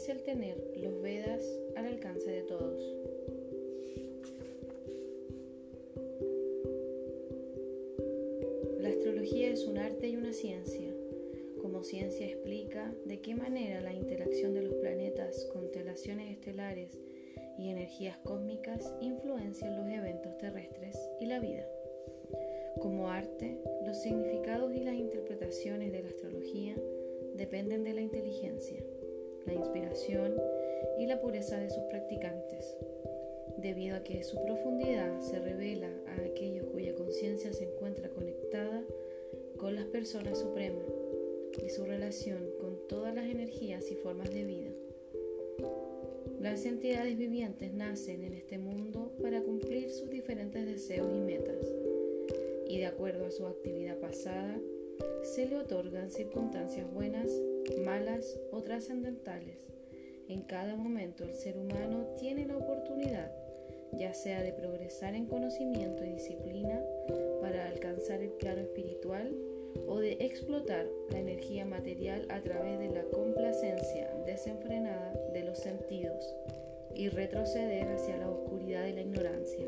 es el tener los Vedas al alcance de todos. La astrología es un arte y una ciencia. Como ciencia explica de qué manera la interacción de los planetas, constelaciones estelares y energías cósmicas influencian los eventos terrestres y la vida. Como arte, los significados y las interpretaciones de la astrología dependen de la inteligencia, la inspiración y la pureza de sus practicantes, debido a que su profundidad se revela a aquellos cuya conciencia se encuentra conectada con las personas supremas y su relación con todas las energías y formas de vida. Las entidades vivientes nacen en este mundo para cumplir sus diferentes deseos y metas, y de acuerdo a su actividad pasada, se le otorgan circunstancias buenas, malas o trascendentales. En cada momento el ser humano tiene la oportunidad, ya sea de progresar en conocimiento y disciplina para alcanzar el plano espiritual o de explotar la energía material a través de la complacencia desenfrenada de los sentidos y retroceder hacia la oscuridad de la ignorancia.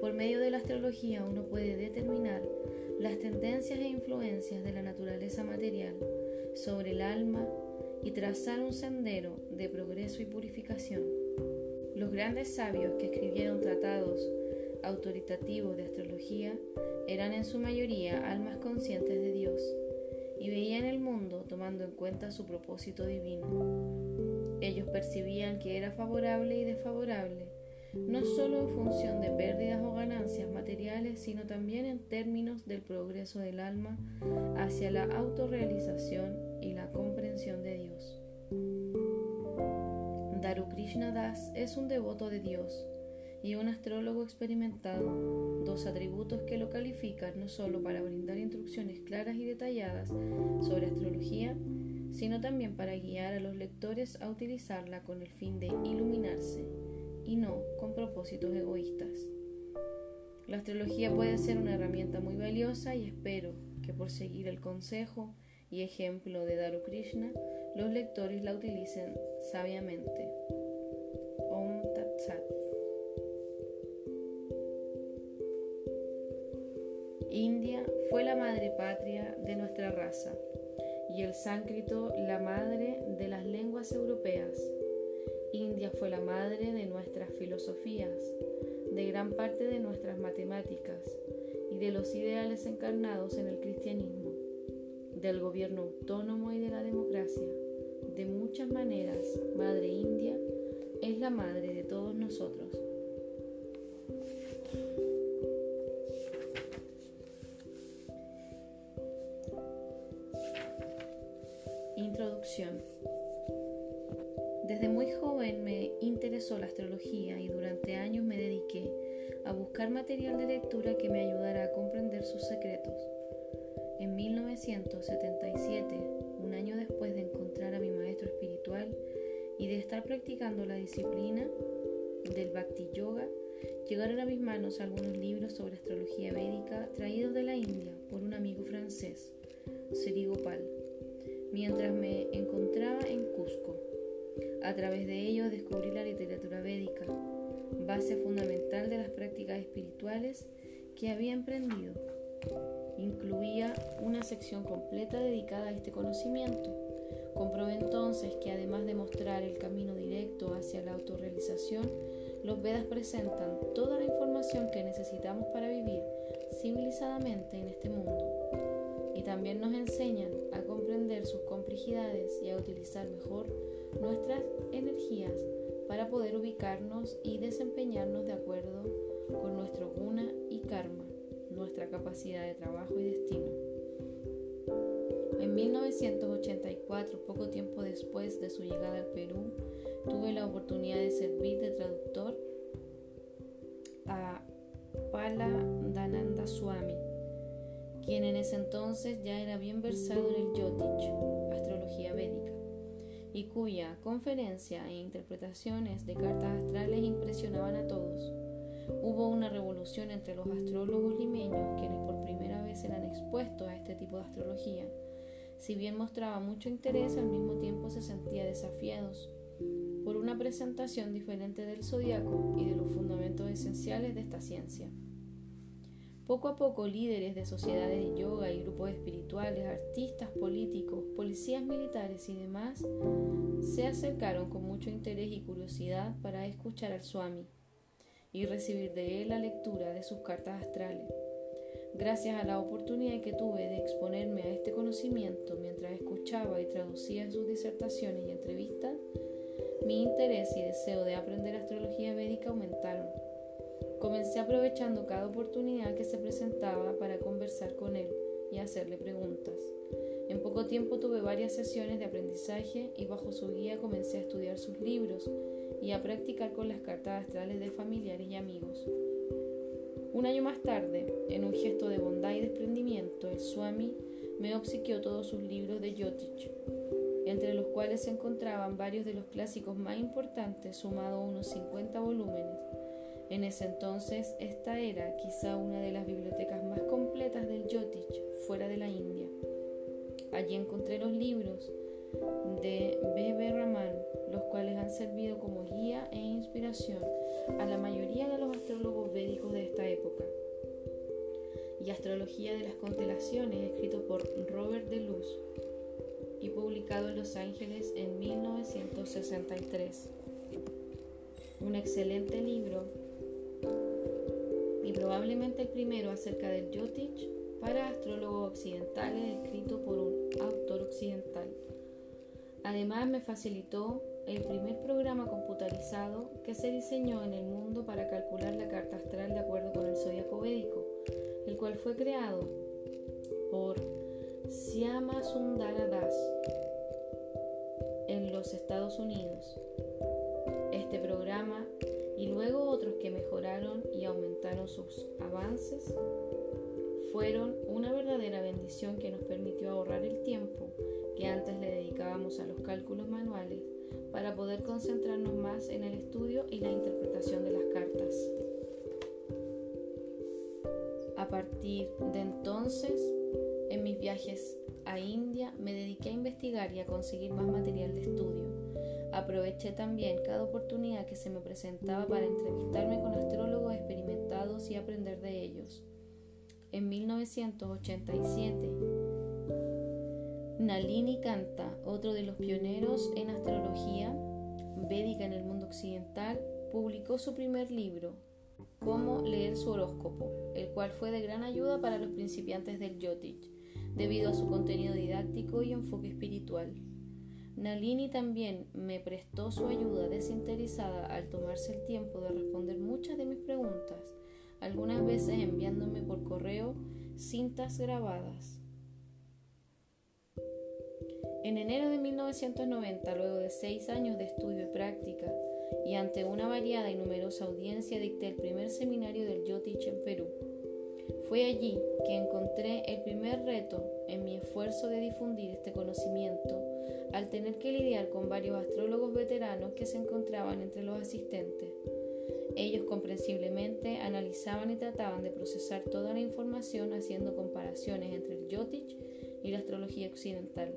Por medio de la astrología uno puede determinar las tendencias e influencias de la naturaleza material sobre el alma y trazar un sendero de progreso y purificación. Los grandes sabios que escribieron tratados autoritativos de astrología eran en su mayoría almas conscientes de Dios y veían el mundo tomando en cuenta su propósito divino. Ellos percibían que era favorable y desfavorable, no solo en función de pérdidas o ganancias materiales, sino también en términos del progreso del alma hacia la autorrealización y la comprensión de Dios. Daru Krishna Das es un devoto de Dios y un astrólogo experimentado, dos atributos que lo califican no solo para brindar instrucciones claras y detalladas sobre astrología, sino también para guiar a los lectores a utilizarla con el fin de iluminarse y no con propósitos egoístas. La astrología puede ser una herramienta muy valiosa y espero que por seguir el consejo y ejemplo de Daru Krishna, los lectores la utilicen sabiamente. Om Tat Sat. India fue la madre patria de nuestra raza y el sánscrito la madre de las lenguas europeas. India fue la madre de nuestras filosofías, de gran parte de nuestras matemáticas y de los ideales encarnados en el cristianismo, del gobierno autónomo y de la democracia. De muchas maneras, Madre India es la madre de todos nosotros. Introducción. Desde muy joven me interesó la astrología y durante años me dediqué a buscar material de lectura que me ayudara a comprender sus secretos. En 1977, un año después de encontrar a mi maestro espiritual y de estar practicando la disciplina del Bhakti Yoga, llegaron a mis manos algunos libros sobre astrología védica traídos de la India por un amigo francés, Sri Gopal mientras me encontraba en Cusco. A través de ellos descubrí la literatura védica, base fundamental de las prácticas espirituales que había emprendido. Incluía una sección completa dedicada a este conocimiento. Comprobé entonces que además de mostrar el camino directo hacia la autorrealización, los Vedas presentan toda la información que necesitamos para vivir civilizadamente en este mundo y también nos enseñan a comprender sus complejidades y a utilizar mejor nuestras energías para poder ubicarnos y desempeñarnos de acuerdo capacidad de trabajo y destino. En 1984, poco tiempo después de su llegada al Perú, tuve la oportunidad de servir de traductor a Pala Dananda Swami quien en ese entonces ya era bien versado en el Yotich, astrología védica, y cuya conferencia e interpretaciones de cartas astrales impresionaban a todos. Hubo una revolución entre los astrólogos limeños, quienes por primera vez eran expuestos a este tipo de astrología. Si bien mostraba mucho interés, al mismo tiempo se sentía desafiados por una presentación diferente del zodiaco y de los fundamentos esenciales de esta ciencia. Poco a poco líderes de sociedades de yoga y grupos espirituales, artistas, políticos, policías militares y demás se acercaron con mucho interés y curiosidad para escuchar al Swami y recibir de él la lectura de sus cartas astrales. Gracias a la oportunidad que tuve de exponerme a este conocimiento mientras escuchaba y traducía sus disertaciones y entrevistas, mi interés y deseo de aprender astrología védica aumentaron. Comencé aprovechando cada oportunidad que se presentaba para conversar con él y hacerle preguntas. En poco tiempo tuve varias sesiones de aprendizaje y bajo su guía comencé a estudiar sus libros y a practicar con las cartas astrales de familiares y amigos. Un año más tarde, en un gesto de bondad y desprendimiento, el Swami me obsequió todos sus libros de Yotich, entre los cuales se encontraban varios de los clásicos más importantes, sumado a unos 50 volúmenes en ese entonces, esta era quizá una de las bibliotecas más completas del Yotich fuera de la India. Allí encontré los libros de B.B. Raman, los cuales han servido como guía e inspiración a la mayoría de los astrólogos védicos de esta época. Y Astrología de las Constelaciones, escrito por Robert de Luz y publicado en Los Ángeles en 1963. Un excelente libro y probablemente el primero acerca del Yotich para astrólogos occidentales escrito por un autor occidental. Además me facilitó el primer programa computarizado que se diseñó en el mundo para calcular la carta astral de acuerdo con el zodiaco védico, el cual fue creado por Siama Sundara Das en los Estados Unidos. Este programa y luego otros que mejoraron y aumentaron sus avances, fueron una verdadera bendición que nos permitió ahorrar el tiempo que antes le dedicábamos a los cálculos manuales para poder concentrarnos más en el estudio y la interpretación de las cartas. A partir de entonces, en mis viajes a India me dediqué a investigar y a conseguir más material de estudio Aproveché también cada oportunidad que se me presentaba para entrevistarme con astrólogos experimentados y aprender de ellos. En 1987, Nalini Kanta, otro de los pioneros en astrología védica en el mundo occidental, publicó su primer libro, Cómo leer su horóscopo, el cual fue de gran ayuda para los principiantes del Jyotish, debido a su contenido didáctico y enfoque espiritual. Nalini también me prestó su ayuda desinteresada al tomarse el tiempo de responder muchas de mis preguntas, algunas veces enviándome por correo cintas grabadas. En enero de 1990, luego de seis años de estudio y práctica, y ante una variada y numerosa audiencia, dicté el primer seminario del Yotich en Perú. Fue allí que encontré el primer reto en mi esfuerzo de difundir este conocimiento al tener que lidiar con varios astrólogos veteranos que se encontraban entre los asistentes. Ellos comprensiblemente analizaban y trataban de procesar toda la información haciendo comparaciones entre el Yotich y la astrología occidental.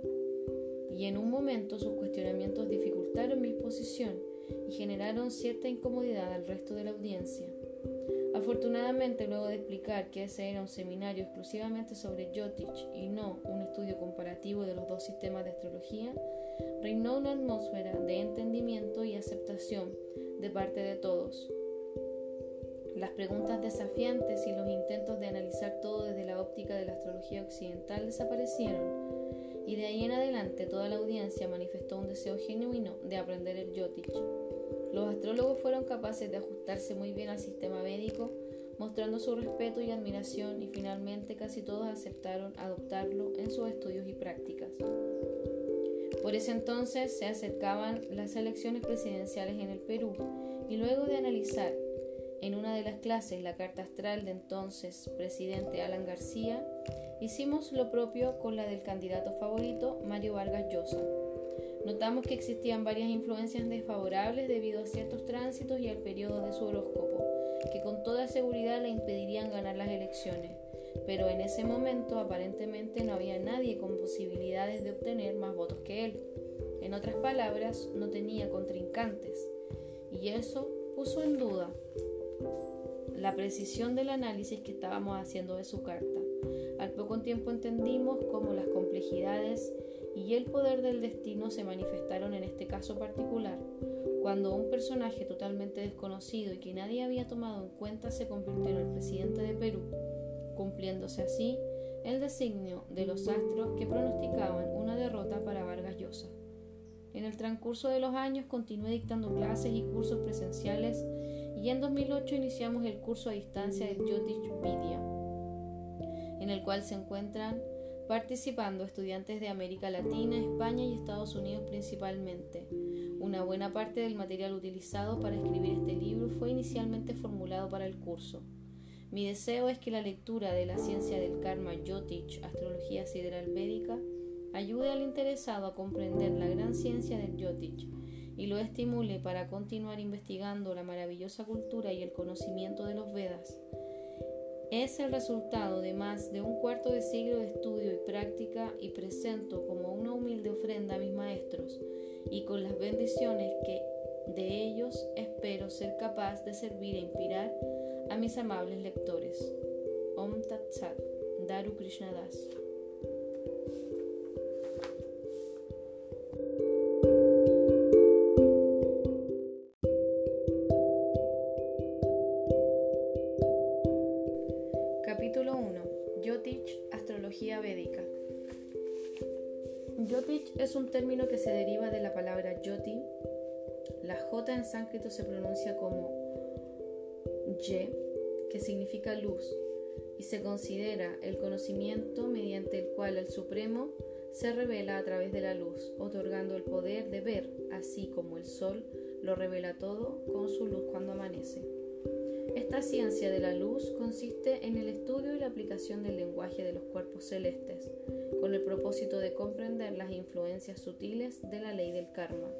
Y en un momento sus cuestionamientos dificultaron mi exposición y generaron cierta incomodidad al resto de la audiencia. Afortunadamente, luego de explicar que ese era un seminario exclusivamente sobre Jotich y no un estudio comparativo de los dos sistemas de astrología, reinó una atmósfera de entendimiento y aceptación de parte de todos. Las preguntas desafiantes y los intentos de analizar todo desde la óptica de la astrología occidental desaparecieron, y de ahí en adelante toda la audiencia manifestó un deseo genuino de aprender el Jotich. Los astrólogos fueron capaces de ajustarse muy bien al sistema védico, mostrando su respeto y admiración y finalmente casi todos aceptaron adoptarlo en sus estudios y prácticas. Por ese entonces se acercaban las elecciones presidenciales en el Perú y luego de analizar en una de las clases la carta astral de entonces presidente Alan García, hicimos lo propio con la del candidato favorito Mario Vargas Llosa. Notamos que existían varias influencias desfavorables debido a ciertos tránsitos y al periodo de su horóscopo, que con toda seguridad le impedirían ganar las elecciones, pero en ese momento aparentemente no había nadie con posibilidades de obtener más votos que él. En otras palabras, no tenía contrincantes, y eso puso en duda la precisión del análisis que estábamos haciendo de su carta. Al poco tiempo entendimos cómo las complejidades y el poder del destino se manifestaron en este caso particular, cuando un personaje totalmente desconocido y que nadie había tomado en cuenta se convirtió en el presidente de Perú, cumpliéndose así el designio de los astros que pronosticaban una derrota para Vargas Llosa. En el transcurso de los años continué dictando clases y cursos presenciales y en 2008 iniciamos el curso a distancia del Jyotish Vidya, en el cual se encuentran participando estudiantes de América Latina, España y Estados Unidos principalmente. Una buena parte del material utilizado para escribir este libro fue inicialmente formulado para el curso. Mi deseo es que la lectura de la ciencia del karma Jyotish, astrología sideral védica, ayude al interesado a comprender la gran ciencia del Jyotish y lo estimule para continuar investigando la maravillosa cultura y el conocimiento de los Vedas. Es el resultado de más de un cuarto de siglo de estudio y práctica y presento como una humilde ofrenda a mis maestros y con las bendiciones que de ellos espero ser capaz de servir e inspirar a mis amables lectores. Om Tat Sat, Daru Das. es un término que se deriva de la palabra yoti. La J en sánscrito se pronuncia como ye, que significa luz, y se considera el conocimiento mediante el cual el Supremo se revela a través de la luz, otorgando el poder de ver, así como el sol lo revela todo con su luz cuando amanece. Esta ciencia de la luz consiste en el estudio y la aplicación del lenguaje de los cuerpos celestes, con el propósito de comprender las influencias sutiles de la ley del karma.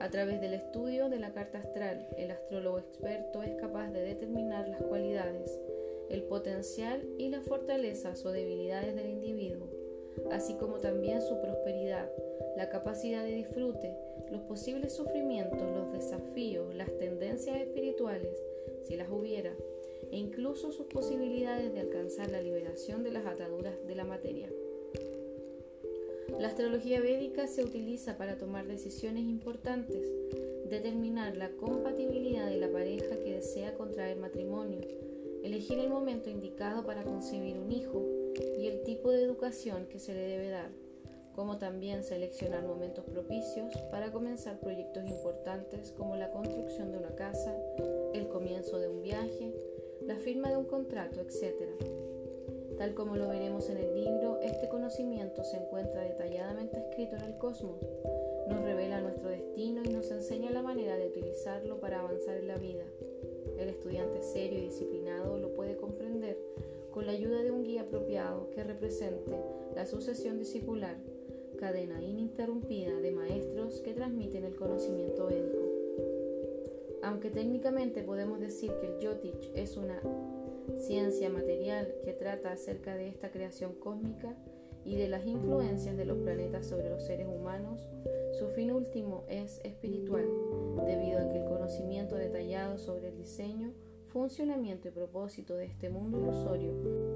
A través del estudio de la carta astral, el astrólogo experto es capaz de determinar las cualidades, el potencial y las fortalezas o debilidades del individuo, así como también su prosperidad, la capacidad de disfrute, los posibles sufrimientos, los desafíos, las tendencias espirituales, si las hubiera, e incluso sus posibilidades de alcanzar la liberación de las ataduras de la materia. La astrología védica se utiliza para tomar decisiones importantes, determinar la compatibilidad de la pareja que desea contraer matrimonio, elegir el momento indicado para concebir un hijo y el tipo de educación que se le debe dar, como también seleccionar momentos propicios para comenzar proyectos importantes como la construcción de una casa, el comienzo de un viaje, la firma de un contrato, etc. Tal como lo veremos en el libro, este conocimiento se encuentra detalladamente escrito en el cosmos. Nos revela nuestro destino y nos enseña la manera de utilizarlo para avanzar en la vida. El estudiante serio y disciplinado lo puede comprender con la ayuda de un guía apropiado que represente la sucesión discipular, cadena ininterrumpida de maestros que transmiten el conocimiento védico. Aunque técnicamente podemos decir que el Jyotish es una ciencia material que trata acerca de esta creación cósmica y de las influencias de los planetas sobre los seres humanos, su fin último es espiritual, debido a que el conocimiento detallado sobre el diseño, funcionamiento y propósito de este mundo ilusorio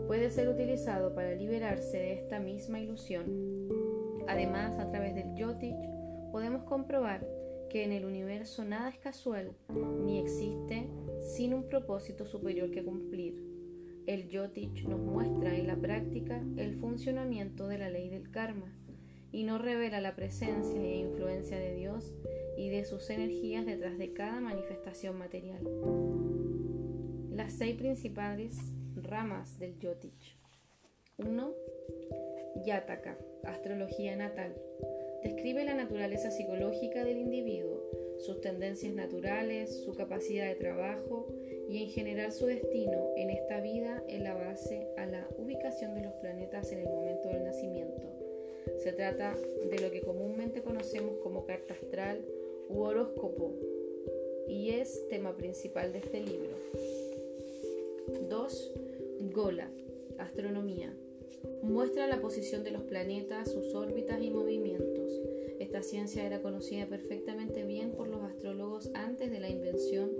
puede ser utilizado para liberarse de esta misma ilusión. Además, a través del Jyotish podemos comprobar que en el universo nada es casual ni existe sin un propósito superior que cumplir. El Jyotish nos muestra en la práctica el funcionamiento de la ley del karma y nos revela la presencia e influencia de Dios y de sus energías detrás de cada manifestación material. Las seis principales ramas del Jyotish. 1. Yataka, astrología natal. Describe la naturaleza psicológica del individuo, sus tendencias naturales, su capacidad de trabajo y en general su destino en esta vida en la base a la ubicación de los planetas en el momento del nacimiento. Se trata de lo que comúnmente conocemos como carta astral u horóscopo y es tema principal de este libro. 2. Gola, astronomía. Muestra la posición de los planetas, sus órbitas y movimientos. Esta ciencia era conocida perfectamente bien por los astrólogos antes de la invención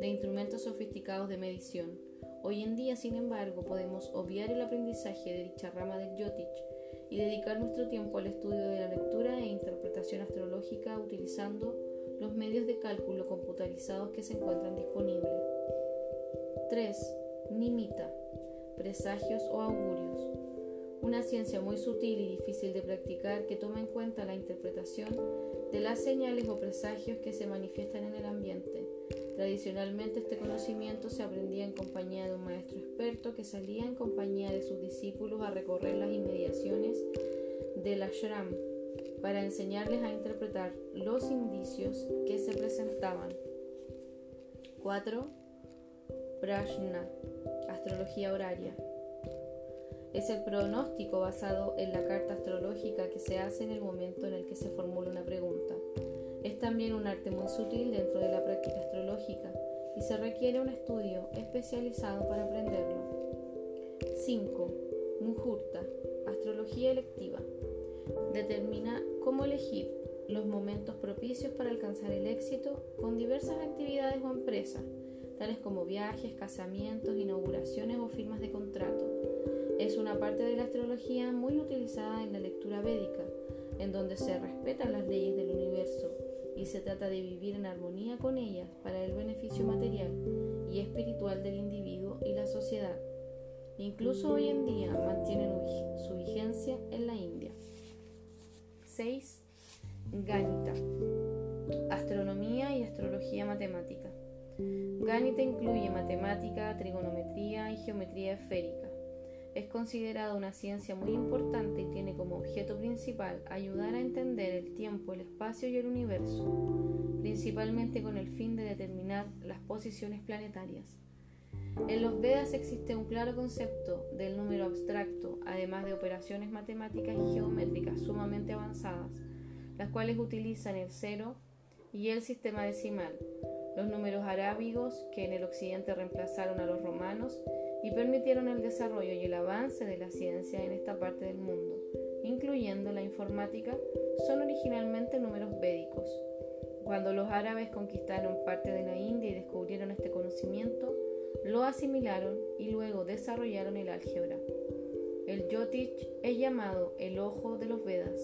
de instrumentos sofisticados de medición. Hoy en día, sin embargo, podemos obviar el aprendizaje de dicha rama del Yotich y dedicar nuestro tiempo al estudio de la lectura e interpretación astrológica utilizando los medios de cálculo computarizados que se encuentran disponibles. 3. Nimita, presagios o augurios. Una ciencia muy sutil y difícil de practicar que toma en cuenta la interpretación de las señales o presagios que se manifiestan en el ambiente. Tradicionalmente este conocimiento se aprendía en compañía de un maestro experto que salía en compañía de sus discípulos a recorrer las inmediaciones del ashram para enseñarles a interpretar los indicios que se presentaban. 4. Prashna, astrología horaria. Es el pronóstico basado en la carta astrológica que se hace en el momento en el que se formula una pregunta. Es también un arte muy sutil dentro de la práctica astrológica y se requiere un estudio especializado para aprenderlo. 5. Muhurta, astrología electiva. Determina cómo elegir los momentos propicios para alcanzar el éxito con diversas actividades o empresas, tales como viajes, casamientos, inauguraciones o firmas de contrato. Es una parte de la astrología muy utilizada en la lectura védica, en donde se respetan las leyes del universo y se trata de vivir en armonía con ellas para el beneficio material y espiritual del individuo y la sociedad. Incluso hoy en día mantienen su vigencia en la India. 6. Gánita. Astronomía y astrología matemática. Gánita incluye matemática, trigonometría y geometría esférica. Es considerada una ciencia muy importante y tiene como objeto principal ayudar a entender el tiempo, el espacio y el universo, principalmente con el fin de determinar las posiciones planetarias. En los Vedas existe un claro concepto del número abstracto, además de operaciones matemáticas y geométricas sumamente avanzadas, las cuales utilizan el cero y el sistema decimal, los números arábigos que en el occidente reemplazaron a los romanos y permitieron el desarrollo y el avance de la ciencia en esta parte del mundo, incluyendo la informática, son originalmente números védicos. Cuando los árabes conquistaron parte de la India y descubrieron este conocimiento, lo asimilaron y luego desarrollaron el álgebra. El Yotich es llamado el ojo de los Vedas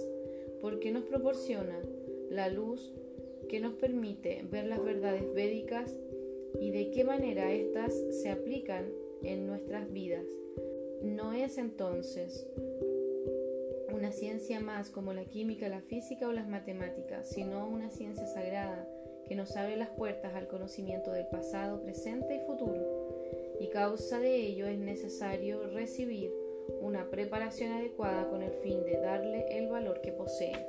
porque nos proporciona la luz que nos permite ver las verdades védicas y de qué manera éstas se aplican en nuestras vidas. No es entonces una ciencia más como la química, la física o las matemáticas, sino una ciencia sagrada que nos abre las puertas al conocimiento del pasado, presente y futuro y causa de ello es necesario recibir una preparación adecuada con el fin de darle el valor que posee.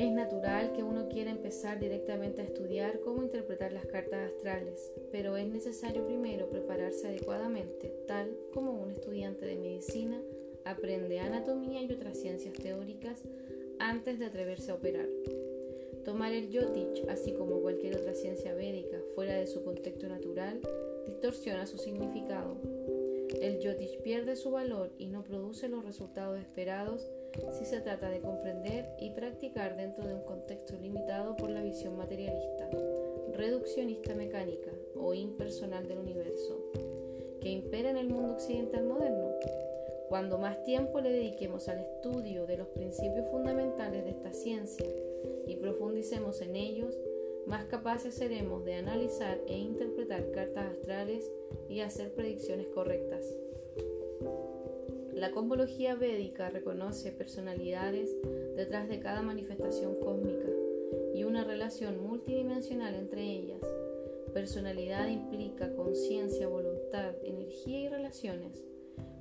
Es natural que uno quiera empezar directamente a estudiar cómo interpretar las cartas astrales, pero es necesario primero prepararse adecuadamente, tal como un estudiante de medicina aprende anatomía y otras ciencias teóricas antes de atreverse a operar. Tomar el Yotich, así como cualquier otra ciencia védica, fuera de su contexto natural, distorsiona su significado. El Yotich pierde su valor y no produce los resultados esperados si se trata de comprender y practicar dentro de un contexto limitado por la visión materialista, reduccionista mecánica o impersonal del universo, que impera en el mundo occidental moderno. Cuando más tiempo le dediquemos al estudio de los principios fundamentales de esta ciencia, y profundicemos en ellos, más capaces seremos de analizar e interpretar cartas astrales y hacer predicciones correctas. La cosmología védica reconoce personalidades detrás de cada manifestación cósmica y una relación multidimensional entre ellas. Personalidad implica conciencia, voluntad, energía y relaciones.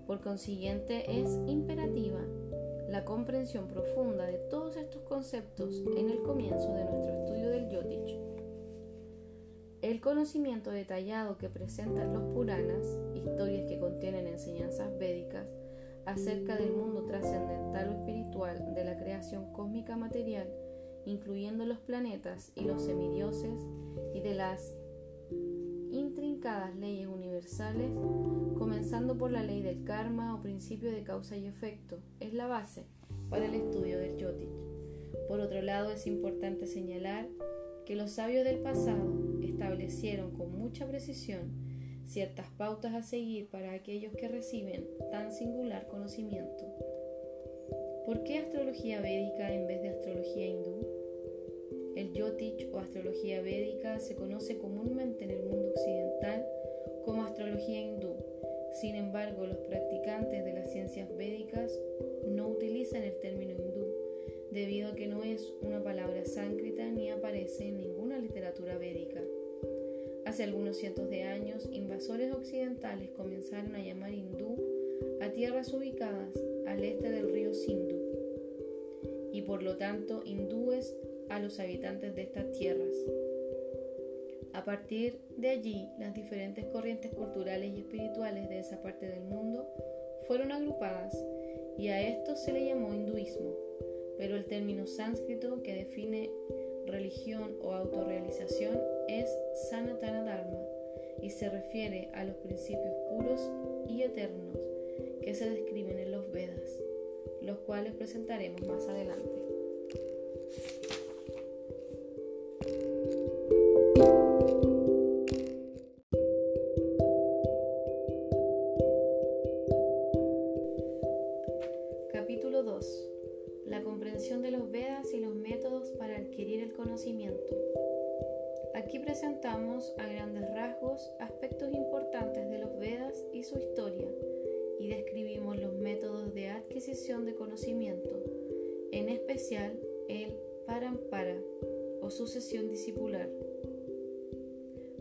Por consiguiente, es imperativa la comprensión profunda de todos estos conceptos en el comienzo de nuestro estudio del Yotich. El conocimiento detallado que presentan los Puranas, historias que contienen enseñanzas védicas acerca del mundo trascendental o espiritual de la creación cósmica material, incluyendo los planetas y los semidioses, y de las intrincadas leyes universales, comenzando por la ley del karma o principio de causa y efecto. Es la base para el estudio del Yotic. Por otro lado, es importante señalar que los sabios del pasado establecieron con mucha precisión ciertas pautas a seguir para aquellos que reciben tan singular conocimiento. ¿Por qué astrología védica en vez de astrología hindú? El Yotic o astrología védica se conoce comúnmente en el mundo occidental como astrología hindú. Sin embargo, los practicantes de las ciencias védicas no utilizan el término hindú debido a que no es una palabra sánscrita ni aparece en ninguna literatura védica. Hace algunos cientos de años, invasores occidentales comenzaron a llamar hindú a tierras ubicadas al este del río Sindhu y por lo tanto hindúes a los habitantes de estas tierras. A partir de allí, las diferentes corrientes culturales y espirituales de esa parte del mundo fueron agrupadas y a esto se le llamó hinduismo, pero el término sánscrito que define religión o autorrealización es Sanatana Dharma y se refiere a los principios puros y eternos que se describen en los Vedas, los cuales presentaremos más adelante. De conocimiento, en especial el parampara o sucesión discipular.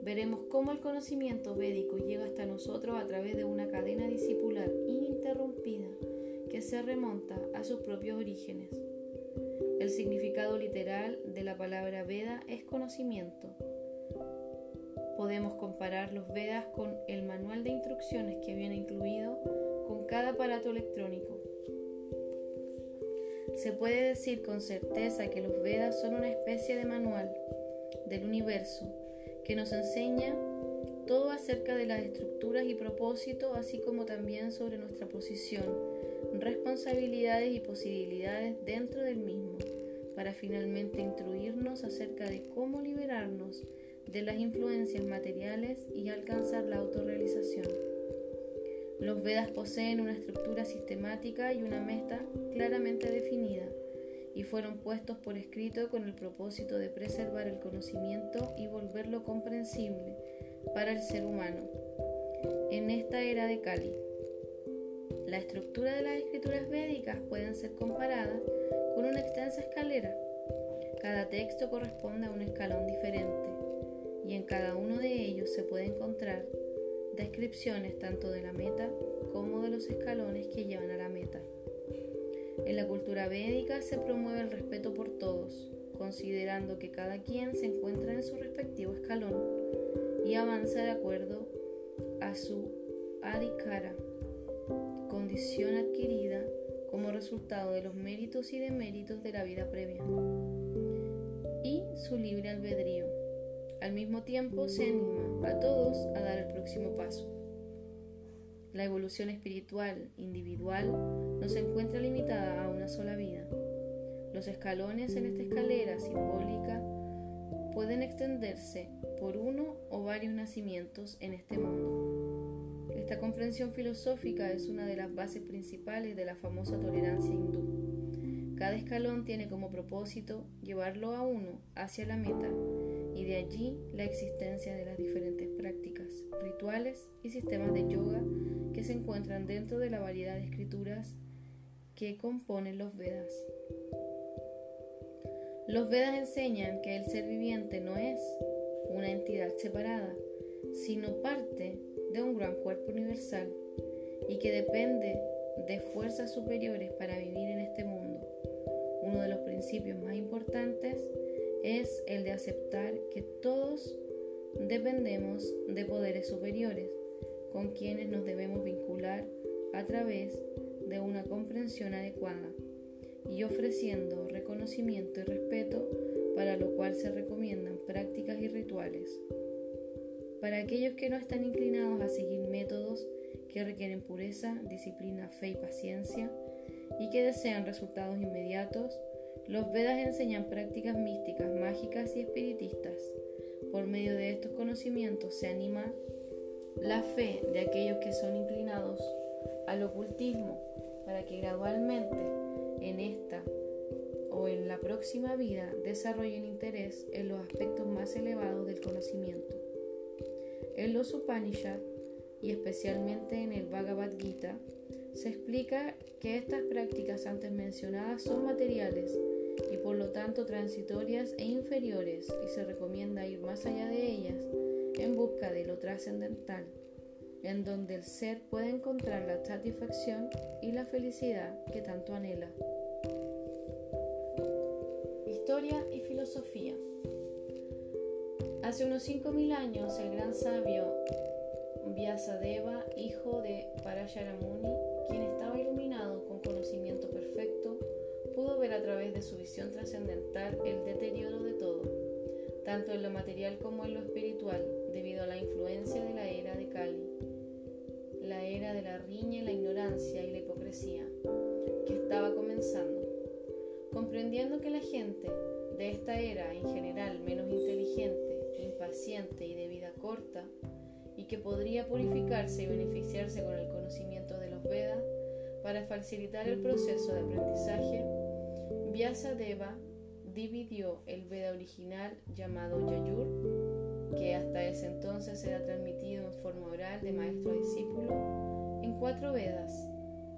Veremos cómo el conocimiento védico llega hasta nosotros a través de una cadena discipular ininterrumpida que se remonta a sus propios orígenes. El significado literal de la palabra Veda es conocimiento. Podemos comparar los Vedas con el manual de instrucciones que viene incluido con cada aparato electrónico. Se puede decir con certeza que los Vedas son una especie de manual del universo que nos enseña todo acerca de las estructuras y propósitos, así como también sobre nuestra posición, responsabilidades y posibilidades dentro del mismo, para finalmente instruirnos acerca de cómo liberarnos de las influencias materiales y alcanzar la autorrealización. Los Vedas poseen una estructura sistemática y una meta claramente definida, y fueron puestos por escrito con el propósito de preservar el conocimiento y volverlo comprensible para el ser humano. En esta era de Kali, la estructura de las escrituras védicas pueden ser comparadas con una extensa escalera. Cada texto corresponde a un escalón diferente y en cada uno de ellos se puede encontrar descripciones tanto de la meta como de los escalones que llevan a la meta. En la cultura védica se promueve el respeto por todos, considerando que cada quien se encuentra en su respectivo escalón y avanza de acuerdo a su adhikara, condición adquirida como resultado de los méritos y deméritos de la vida previa, y su libre albedrío al mismo tiempo se anima a todos a dar el próximo paso. La evolución espiritual individual no se encuentra limitada a una sola vida. Los escalones en esta escalera simbólica pueden extenderse por uno o varios nacimientos en este mundo. Esta comprensión filosófica es una de las bases principales de la famosa tolerancia hindú. Cada escalón tiene como propósito llevarlo a uno hacia la meta y de allí la existencia de las diferentes prácticas, rituales y sistemas de yoga que se encuentran dentro de la variedad de escrituras que componen los Vedas. Los Vedas enseñan que el ser viviente no es una entidad separada, sino parte de un gran cuerpo universal y que depende de fuerzas superiores para vivir en este mundo. Uno de los principios más importantes es el de aceptar que todos dependemos de poderes superiores con quienes nos debemos vincular a través de una comprensión adecuada y ofreciendo reconocimiento y respeto para lo cual se recomiendan prácticas y rituales. Para aquellos que no están inclinados a seguir métodos que requieren pureza, disciplina, fe y paciencia, y que desean resultados inmediatos, los Vedas enseñan prácticas místicas, mágicas y espiritistas. Por medio de estos conocimientos se anima la fe de aquellos que son inclinados al ocultismo para que gradualmente en esta o en la próxima vida desarrollen interés en los aspectos más elevados del conocimiento. En los Upanishads y especialmente en el Bhagavad Gita se explica que estas prácticas antes mencionadas son materiales y por lo tanto transitorias e inferiores y se recomienda ir más allá de ellas en busca de lo trascendental, en donde el ser puede encontrar la satisfacción y la felicidad que tanto anhela. Historia y filosofía. Hace unos 5.000 años el gran sabio Vyasadeva, hijo de Parasharamuni, quien estaba iluminado con conocimiento perfecto, pudo ver a través de su visión trascendental el deterioro de todo, tanto en lo material como en lo espiritual, debido a la influencia de la era de Kali, la era de la riña, la ignorancia y la hipocresía, que estaba comenzando. Comprendiendo que la gente de esta era, en general menos inteligente, impaciente y de vida corta, y que podría purificarse y beneficiarse con el conocimiento de los Vedas para facilitar el proceso de aprendizaje, Vyasadeva dividió el Veda original llamado Yayur, que hasta ese entonces era transmitido en forma oral de maestro a discípulo, en cuatro Vedas,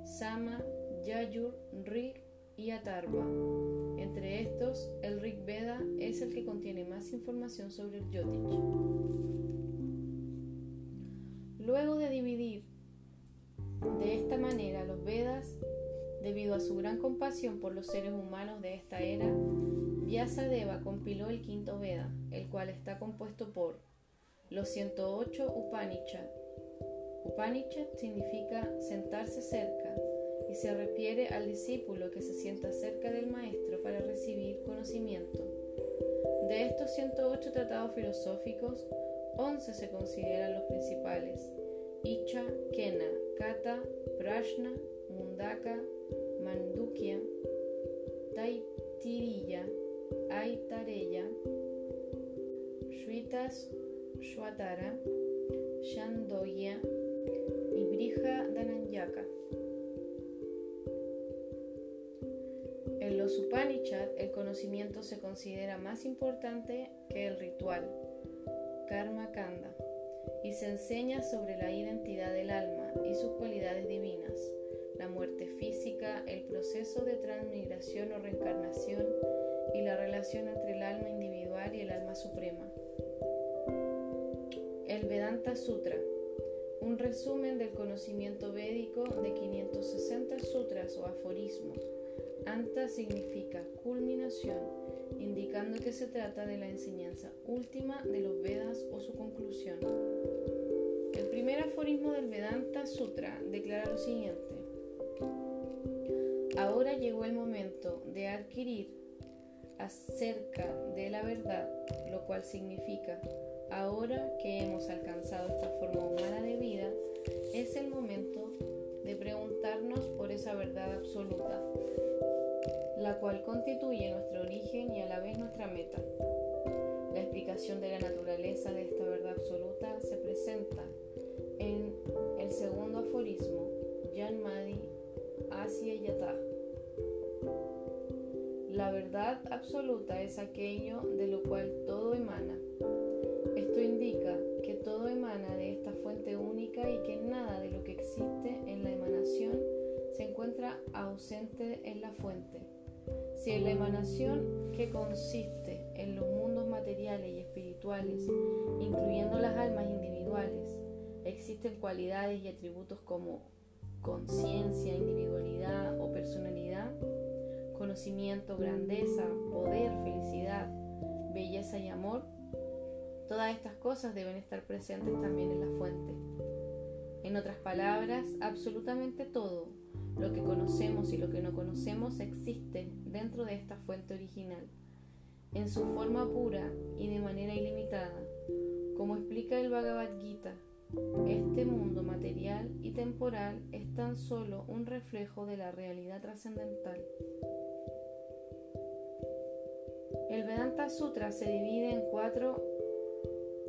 Sama, Yayur, Rig y Atarva. Entre estos, el Rig Veda es el que contiene más información sobre el Yotich. Luego de dividir de esta manera los Vedas, debido a su gran compasión por los seres humanos de esta era, Vyasadeva compiló el quinto Veda, el cual está compuesto por los 108 Upanishad. Upanishad significa sentarse cerca y se refiere al discípulo que se sienta cerca del maestro para recibir conocimiento. De estos 108 tratados filosóficos, 11 se consideran los principales, Icha, Kena, Kata, Prashna, Mundaka, Mandukya, Taitiriya, Aitareya, Shritas, Shwatara, Shandoya y Brija Dananyaka. En los Upanishad el conocimiento se considera más importante que el ritual, Karma Kanda y se enseña sobre la identidad del alma y sus cualidades divinas, la muerte física, el proceso de transmigración o reencarnación y la relación entre el alma individual y el alma suprema. El Vedanta Sutra, un resumen del conocimiento védico de 560 sutras o aforismos. Anta significa culminación, indicando que se trata de la enseñanza última de los Vedas o su conclusión primer aforismo del Vedanta Sutra declara lo siguiente. Ahora llegó el momento de adquirir acerca de la verdad, lo cual significa, ahora que hemos alcanzado esta forma humana de vida, es el momento de preguntarnos por esa verdad absoluta, la cual constituye nuestro origen y a la vez nuestra meta. La explicación de la naturaleza de esta verdad absoluta se presenta en el segundo aforismo, Jan Madi Yata. La verdad absoluta es aquello de lo cual todo emana. Esto indica que todo emana de esta fuente única y que nada de lo que existe en la emanación se encuentra ausente en la fuente. Si en la emanación que consiste en los mundos materiales y espirituales, incluyendo las almas individuales, existen cualidades y atributos como conciencia, individualidad o personalidad, conocimiento, grandeza, poder, felicidad, belleza y amor, todas estas cosas deben estar presentes también en la fuente. En otras palabras, absolutamente todo lo que conocemos y lo que no conocemos existe dentro de esta fuente original, en su forma pura y de manera ilimitada Como explica el Bhagavad Gita, este mundo material y temporal es tan solo un reflejo de la realidad trascendental. El Vedanta Sutra se divide en cuatro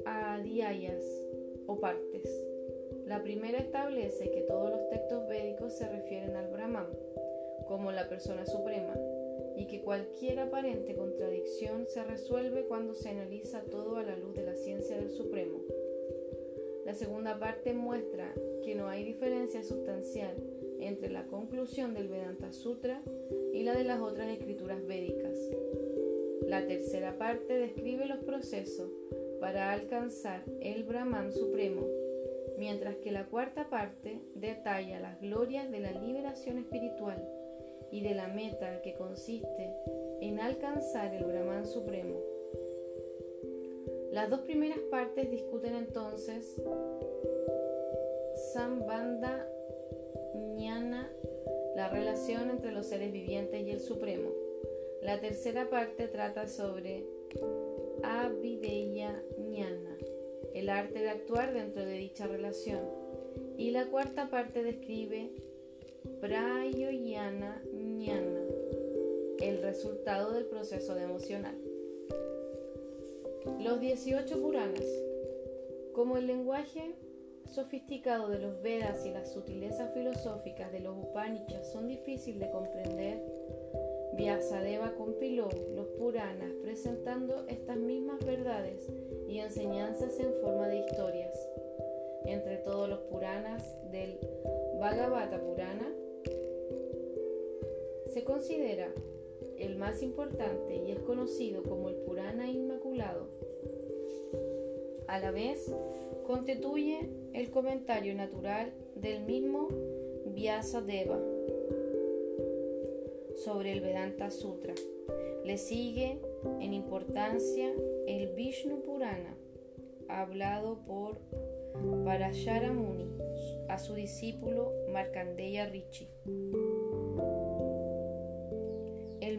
adhyayas o partes. La primera establece que todos los textos védicos se refieren al Brahman como la persona suprema y que cualquier aparente contradicción se resuelve cuando se analiza todo a la luz de la ciencia del Supremo. La segunda parte muestra que no hay diferencia sustancial entre la conclusión del Vedanta Sutra y la de las otras escrituras védicas. La tercera parte describe los procesos para alcanzar el Brahman Supremo, mientras que la cuarta parte detalla las glorias de la liberación espiritual y de la meta que consiste en alcanzar el Brahman Supremo. Las dos primeras partes discuten entonces Sambandha Jnana, la relación entre los seres vivientes y el Supremo. La tercera parte trata sobre Avideya Jnana, el arte de actuar dentro de dicha relación. Y la cuarta parte describe Prayoyana Jnana, el resultado del proceso de emocional. Los 18 Puranas. Como el lenguaje sofisticado de los Vedas y las sutilezas filosóficas de los Upanishads son difíciles de comprender, Vyasadeva compiló los Puranas presentando estas mismas verdades y enseñanzas en forma de historias. Entre todos los Puranas del Bhagavata Purana, se considera el más importante y es conocido como el Purana Inmaculado. A la vez, constituye el comentario natural del mismo Vyasadeva sobre el Vedanta Sutra. Le sigue en importancia el Vishnu Purana, hablado por Parashara Muni a su discípulo Markandeya Rishi.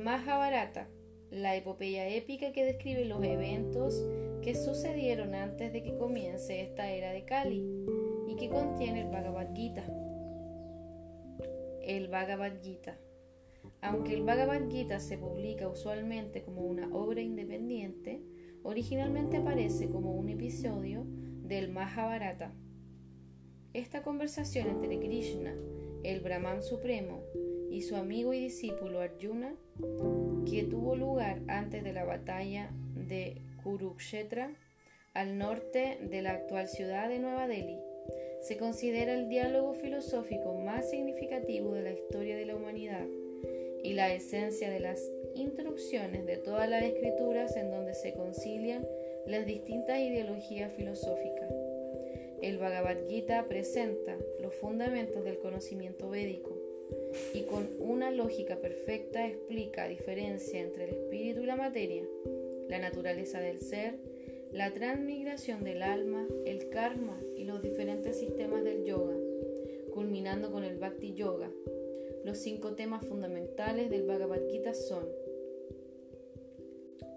Mahabharata, la epopeya épica que describe los eventos que sucedieron antes de que comience esta era de Kali y que contiene el Bhagavad Gita. El Bhagavad Gita. Aunque el Bhagavad Gita se publica usualmente como una obra independiente, originalmente aparece como un episodio del Mahabharata. Esta conversación entre Krishna, el Brahman Supremo, y su amigo y discípulo Arjuna, que tuvo lugar antes de la batalla de Kurukshetra, al norte de la actual ciudad de Nueva Delhi. Se considera el diálogo filosófico más significativo de la historia de la humanidad y la esencia de las introducciones de todas las escrituras en donde se concilian las distintas ideologías filosóficas. El Bhagavad Gita presenta los fundamentos del conocimiento védico, y con una lógica perfecta explica diferencia entre el espíritu y la materia, la naturaleza del ser, la transmigración del alma, el karma y los diferentes sistemas del yoga, culminando con el Bhakti Yoga. Los cinco temas fundamentales del Bhagavad Gita son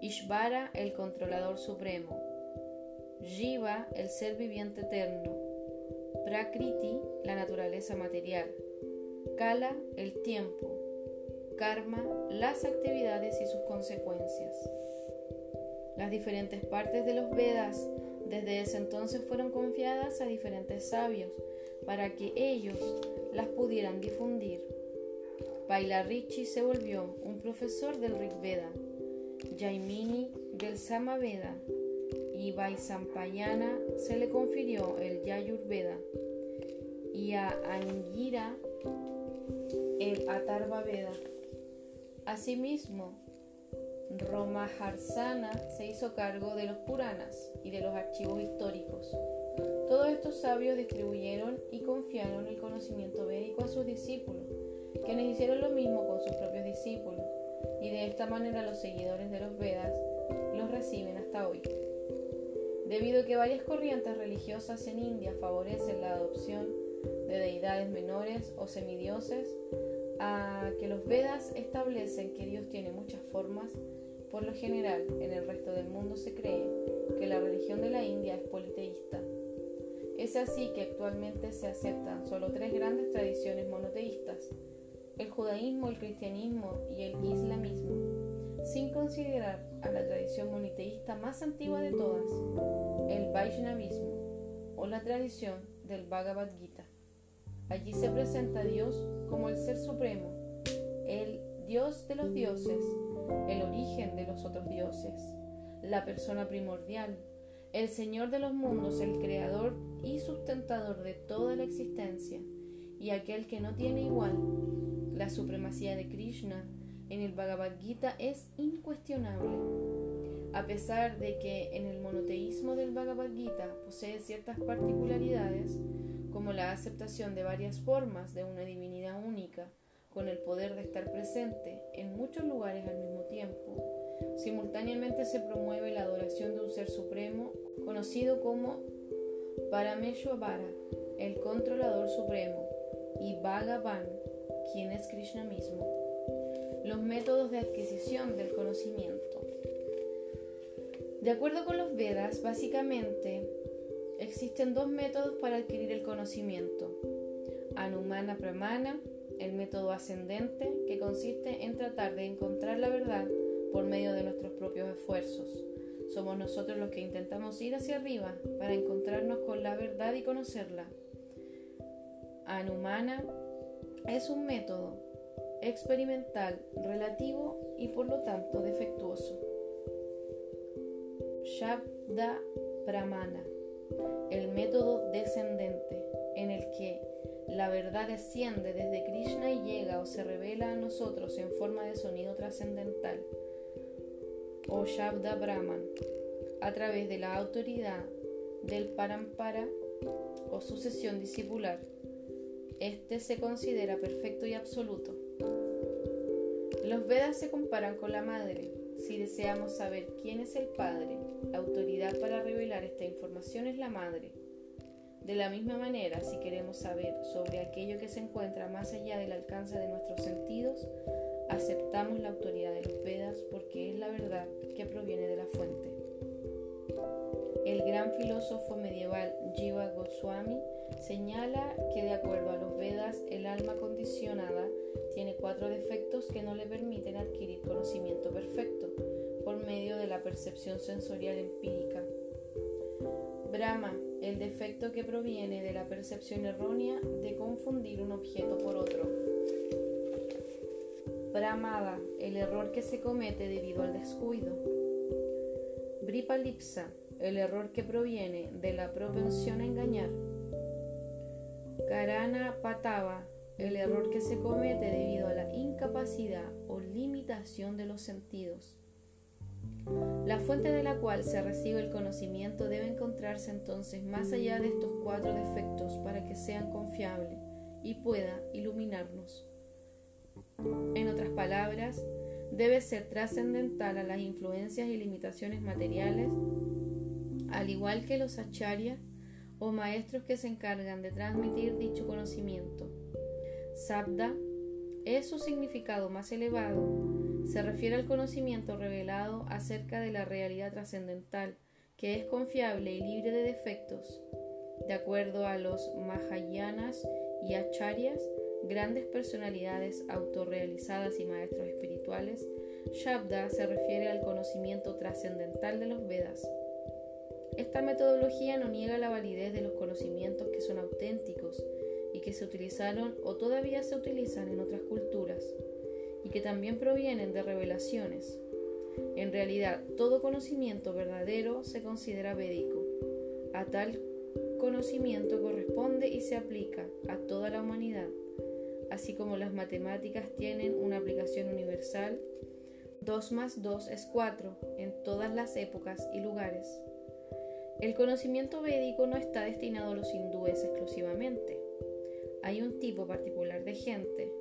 Ishvara, el controlador supremo, Jiva, el ser viviente eterno, Prakriti, la naturaleza material, Kala, el tiempo. Karma, las actividades y sus consecuencias. Las diferentes partes de los Vedas desde ese entonces fueron confiadas a diferentes sabios para que ellos las pudieran difundir. Richi se volvió un profesor del Rig Veda, Jaimini del Samaveda y Vaisampayana se le confirió el Yayurveda y a Angira el Atarva Veda. Asimismo, Romaharsana se hizo cargo de los Puranas y de los archivos históricos. Todos estos sabios distribuyeron y confiaron el conocimiento védico a sus discípulos, quienes hicieron lo mismo con sus propios discípulos, y de esta manera los seguidores de los Vedas los reciben hasta hoy. Debido a que varias corrientes religiosas en India favorecen la adopción de deidades menores o semidioses, a que los Vedas establecen que Dios tiene muchas formas, por lo general en el resto del mundo se cree que la religión de la India es politeísta. Es así que actualmente se aceptan solo tres grandes tradiciones monoteístas, el judaísmo, el cristianismo y el islamismo, sin considerar a la tradición monoteísta más antigua de todas, el Vaishnavismo o la tradición del Bhagavad Gita. Allí se presenta a Dios como el Ser Supremo, el Dios de los dioses, el origen de los otros dioses, la persona primordial, el Señor de los mundos, el Creador y sustentador de toda la existencia, y aquel que no tiene igual. La supremacía de Krishna en el Bhagavad Gita es incuestionable. A pesar de que en el monoteísmo del Bhagavad Gita posee ciertas particularidades, como la aceptación de varias formas de una divinidad única, con el poder de estar presente en muchos lugares al mismo tiempo. Simultáneamente se promueve la adoración de un ser supremo conocido como Parameshwara, el controlador supremo, y Bhagavan, quien es Krishna mismo. Los métodos de adquisición del conocimiento. De acuerdo con los Vedas, básicamente Existen dos métodos para adquirir el conocimiento. Anumana Pramana, el método ascendente, que consiste en tratar de encontrar la verdad por medio de nuestros propios esfuerzos. Somos nosotros los que intentamos ir hacia arriba para encontrarnos con la verdad y conocerla. Anumana es un método experimental, relativo y por lo tanto defectuoso. Shabda Pramana el método descendente, en el que la verdad desciende desde Krishna y llega o se revela a nosotros en forma de sonido trascendental, o Shabda Brahman, a través de la autoridad del Parampara o sucesión discipular. Este se considera perfecto y absoluto. Los Vedas se comparan con la madre, si deseamos saber quién es el Padre, la autoridad para revelar esta información es la Madre. De la misma manera, si queremos saber sobre aquello que se encuentra más allá del alcance de nuestros sentidos, aceptamos la autoridad de los Vedas porque es la verdad que proviene de la fuente. El gran filósofo medieval Jiva Goswami señala que de acuerdo a los Vedas el alma condicionada tiene cuatro defectos que no le permiten adquirir conocimiento perfecto por medio de la percepción sensorial empírica. Brahma, el defecto que proviene de la percepción errónea de confundir un objeto por otro. Brahmada, el error que se comete debido al descuido. Bripalipsa, el error que proviene de la propensión a engañar. Karana Patava, el error que se comete debido a la incapacidad o limitación de los sentidos. La fuente de la cual se recibe el conocimiento debe encontrarse entonces más allá de estos cuatro defectos para que sean confiable y pueda iluminarnos. En otras palabras, debe ser trascendental a las influencias y limitaciones materiales, al igual que los acharyas o maestros que se encargan de transmitir dicho conocimiento. Sabda es su significado más elevado. Se refiere al conocimiento revelado acerca de la realidad trascendental, que es confiable y libre de defectos. De acuerdo a los Mahayanas y Acharyas, grandes personalidades autorrealizadas y maestros espirituales, Shabda se refiere al conocimiento trascendental de los Vedas. Esta metodología no niega la validez de los conocimientos que son auténticos y que se utilizaron o todavía se utilizan en otras culturas y que también provienen de revelaciones. En realidad, todo conocimiento verdadero se considera védico. A tal conocimiento corresponde y se aplica a toda la humanidad, así como las matemáticas tienen una aplicación universal. 2 más 2 es 4 en todas las épocas y lugares. El conocimiento védico no está destinado a los hindúes exclusivamente. Hay un tipo particular de gente.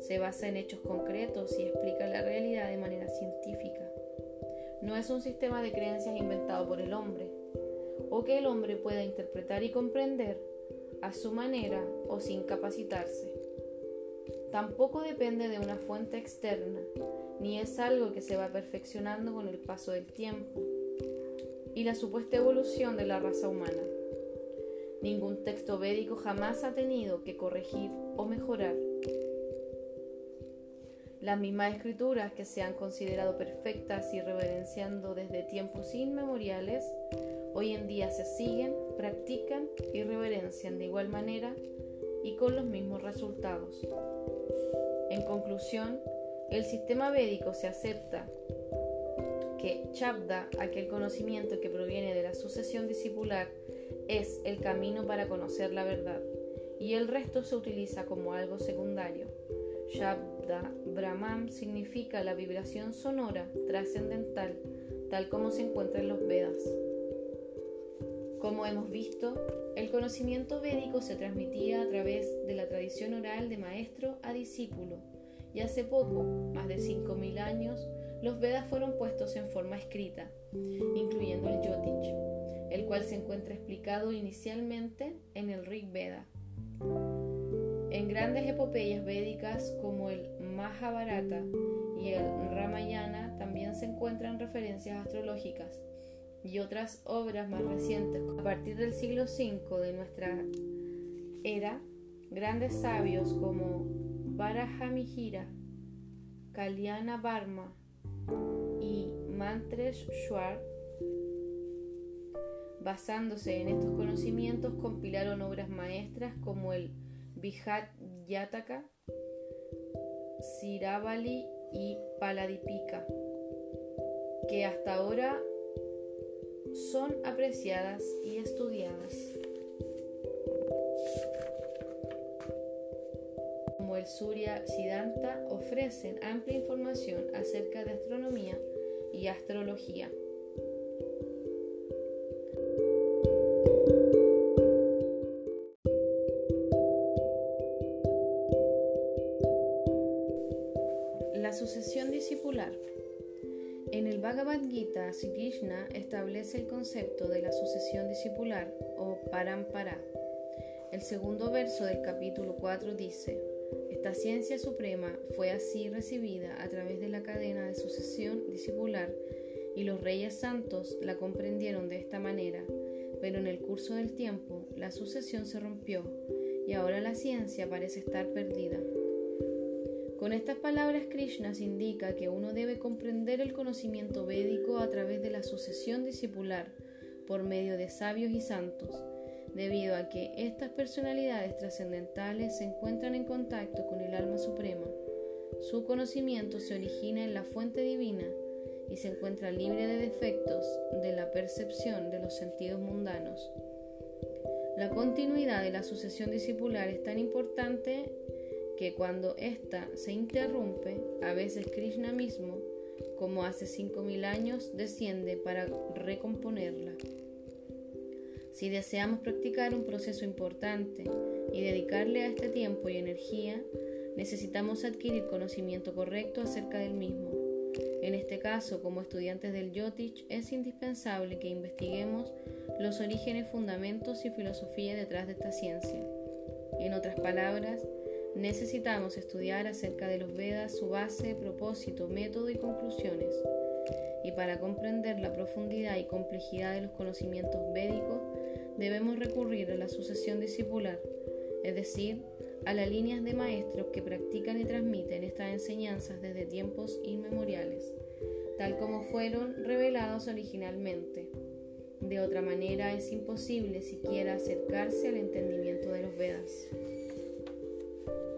Se basa en hechos concretos y explica la realidad de manera científica. No es un sistema de creencias inventado por el hombre, o que el hombre pueda interpretar y comprender a su manera o sin capacitarse. Tampoco depende de una fuente externa, ni es algo que se va perfeccionando con el paso del tiempo. y la supuesta evolución de la raza humana. Ningún texto védico jamás ha tenido que corregir o mejorar. Las mismas escrituras que se han considerado perfectas y reverenciando desde tiempos inmemoriales, hoy en día se siguen, practican y reverencian de igual manera y con los mismos resultados. En conclusión, el sistema védico se acepta que Chabda, aquel conocimiento que proviene de la sucesión discipular, es el camino para conocer la verdad, y el resto se utiliza como algo secundario. Shabda Brahman significa la vibración sonora trascendental, tal como se encuentra en los Vedas. Como hemos visto, el conocimiento védico se transmitía a través de la tradición oral de maestro a discípulo, y hace poco, más de 5.000 años, los Vedas fueron puestos en forma escrita, incluyendo el Yotich, el cual se encuentra explicado inicialmente en el Rig Veda. En grandes epopeyas védicas como el Mahabharata y el Ramayana también se encuentran referencias astrológicas y otras obras más recientes. A partir del siglo V de nuestra era, grandes sabios como Varahamihira, Kalyana Barma y Mantresh Shwar, basándose en estos conocimientos, compilaron obras maestras como el Vihat Yataka, Siravali y Paladipika, que hasta ahora son apreciadas y estudiadas. el Surya Siddhanta ofrecen amplia información acerca de astronomía y astrología. Bhagavad Gita, Sri Krishna establece el concepto de la sucesión discipular o parampara. El segundo verso del capítulo 4 dice, esta ciencia suprema fue así recibida a través de la cadena de sucesión discipular y los reyes santos la comprendieron de esta manera, pero en el curso del tiempo la sucesión se rompió y ahora la ciencia parece estar perdida. Con estas palabras Krishna indica que uno debe comprender el conocimiento védico a través de la sucesión discipular por medio de sabios y santos, debido a que estas personalidades trascendentales se encuentran en contacto con el alma suprema. Su conocimiento se origina en la fuente divina y se encuentra libre de defectos de la percepción de los sentidos mundanos. La continuidad de la sucesión discipular es tan importante que cuando ésta se interrumpe, a veces Krishna mismo, como hace 5.000 años, desciende para recomponerla. Si deseamos practicar un proceso importante y dedicarle a este tiempo y energía, necesitamos adquirir conocimiento correcto acerca del mismo. En este caso, como estudiantes del Yotich, es indispensable que investiguemos los orígenes, fundamentos y filosofía detrás de esta ciencia. En otras palabras, necesitamos estudiar acerca de los Vedas, su base, propósito, método y conclusiones y para comprender la profundidad y complejidad de los conocimientos védicos debemos recurrir a la sucesión discipular, es decir, a las líneas de maestros que practican y transmiten estas enseñanzas desde tiempos inmemoriales, tal como fueron revelados originalmente. De otra manera es imposible siquiera acercarse al entendimiento de los Vedas.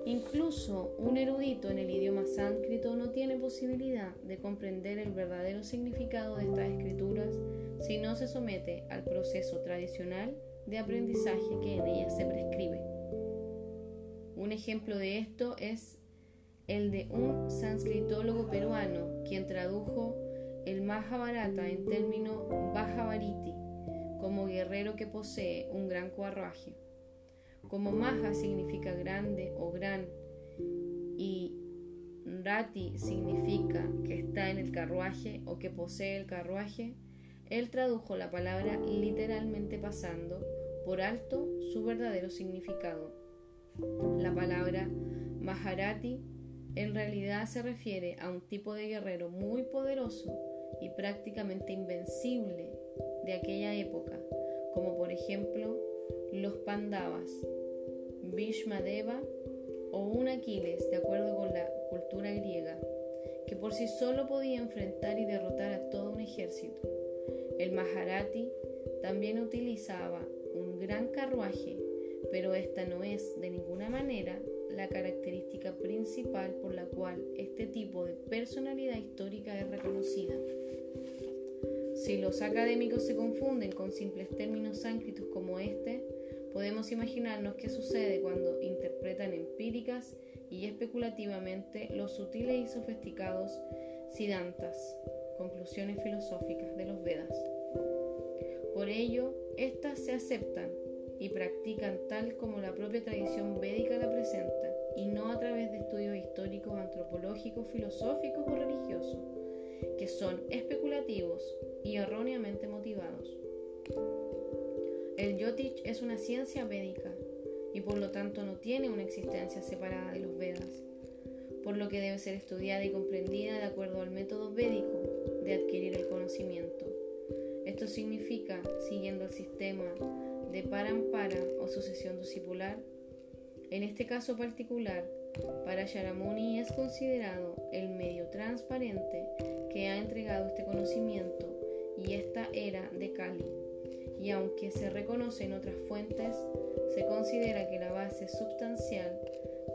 Incluso un erudito en el idioma sánscrito no tiene posibilidad de comprender el verdadero significado de estas escrituras si no se somete al proceso tradicional de aprendizaje que en ellas se prescribe. Un ejemplo de esto es el de un sánscritólogo peruano quien tradujo el Mahabharata en término Bajavariti como guerrero que posee un gran carruaje. Como Maha significa grande o gran y Rati significa que está en el carruaje o que posee el carruaje, él tradujo la palabra literalmente pasando por alto su verdadero significado. La palabra Maharati en realidad se refiere a un tipo de guerrero muy poderoso y prácticamente invencible de aquella época, como por ejemplo los Pandavas, Bhishmadeva o un Aquiles, de acuerdo con la cultura griega, que por sí solo podía enfrentar y derrotar a todo un ejército. El Maharati también utilizaba un gran carruaje, pero esta no es de ninguna manera la característica principal por la cual este tipo de personalidad histórica es reconocida. Si los académicos se confunden con simples términos sánscritos como este, podemos imaginarnos qué sucede cuando interpretan empíricas y especulativamente los sutiles y sofisticados siddhantas, conclusiones filosóficas de los Vedas. Por ello, éstas se aceptan y practican tal como la propia tradición védica la presenta, y no a través de estudios históricos, antropológicos, filosóficos o religiosos, que son especulativos y erróneamente motivados. El Yotish es una ciencia védica y por lo tanto no tiene una existencia separada de los Vedas, por lo que debe ser estudiada y comprendida de acuerdo al método védico de adquirir el conocimiento. Esto significa, siguiendo el sistema de parampara o sucesión discipular, en este caso particular, para Sharamuni es considerado el medio transparente que ha entregado este conocimiento y esta era de Kali. Y aunque se reconoce en otras fuentes, se considera que la base sustancial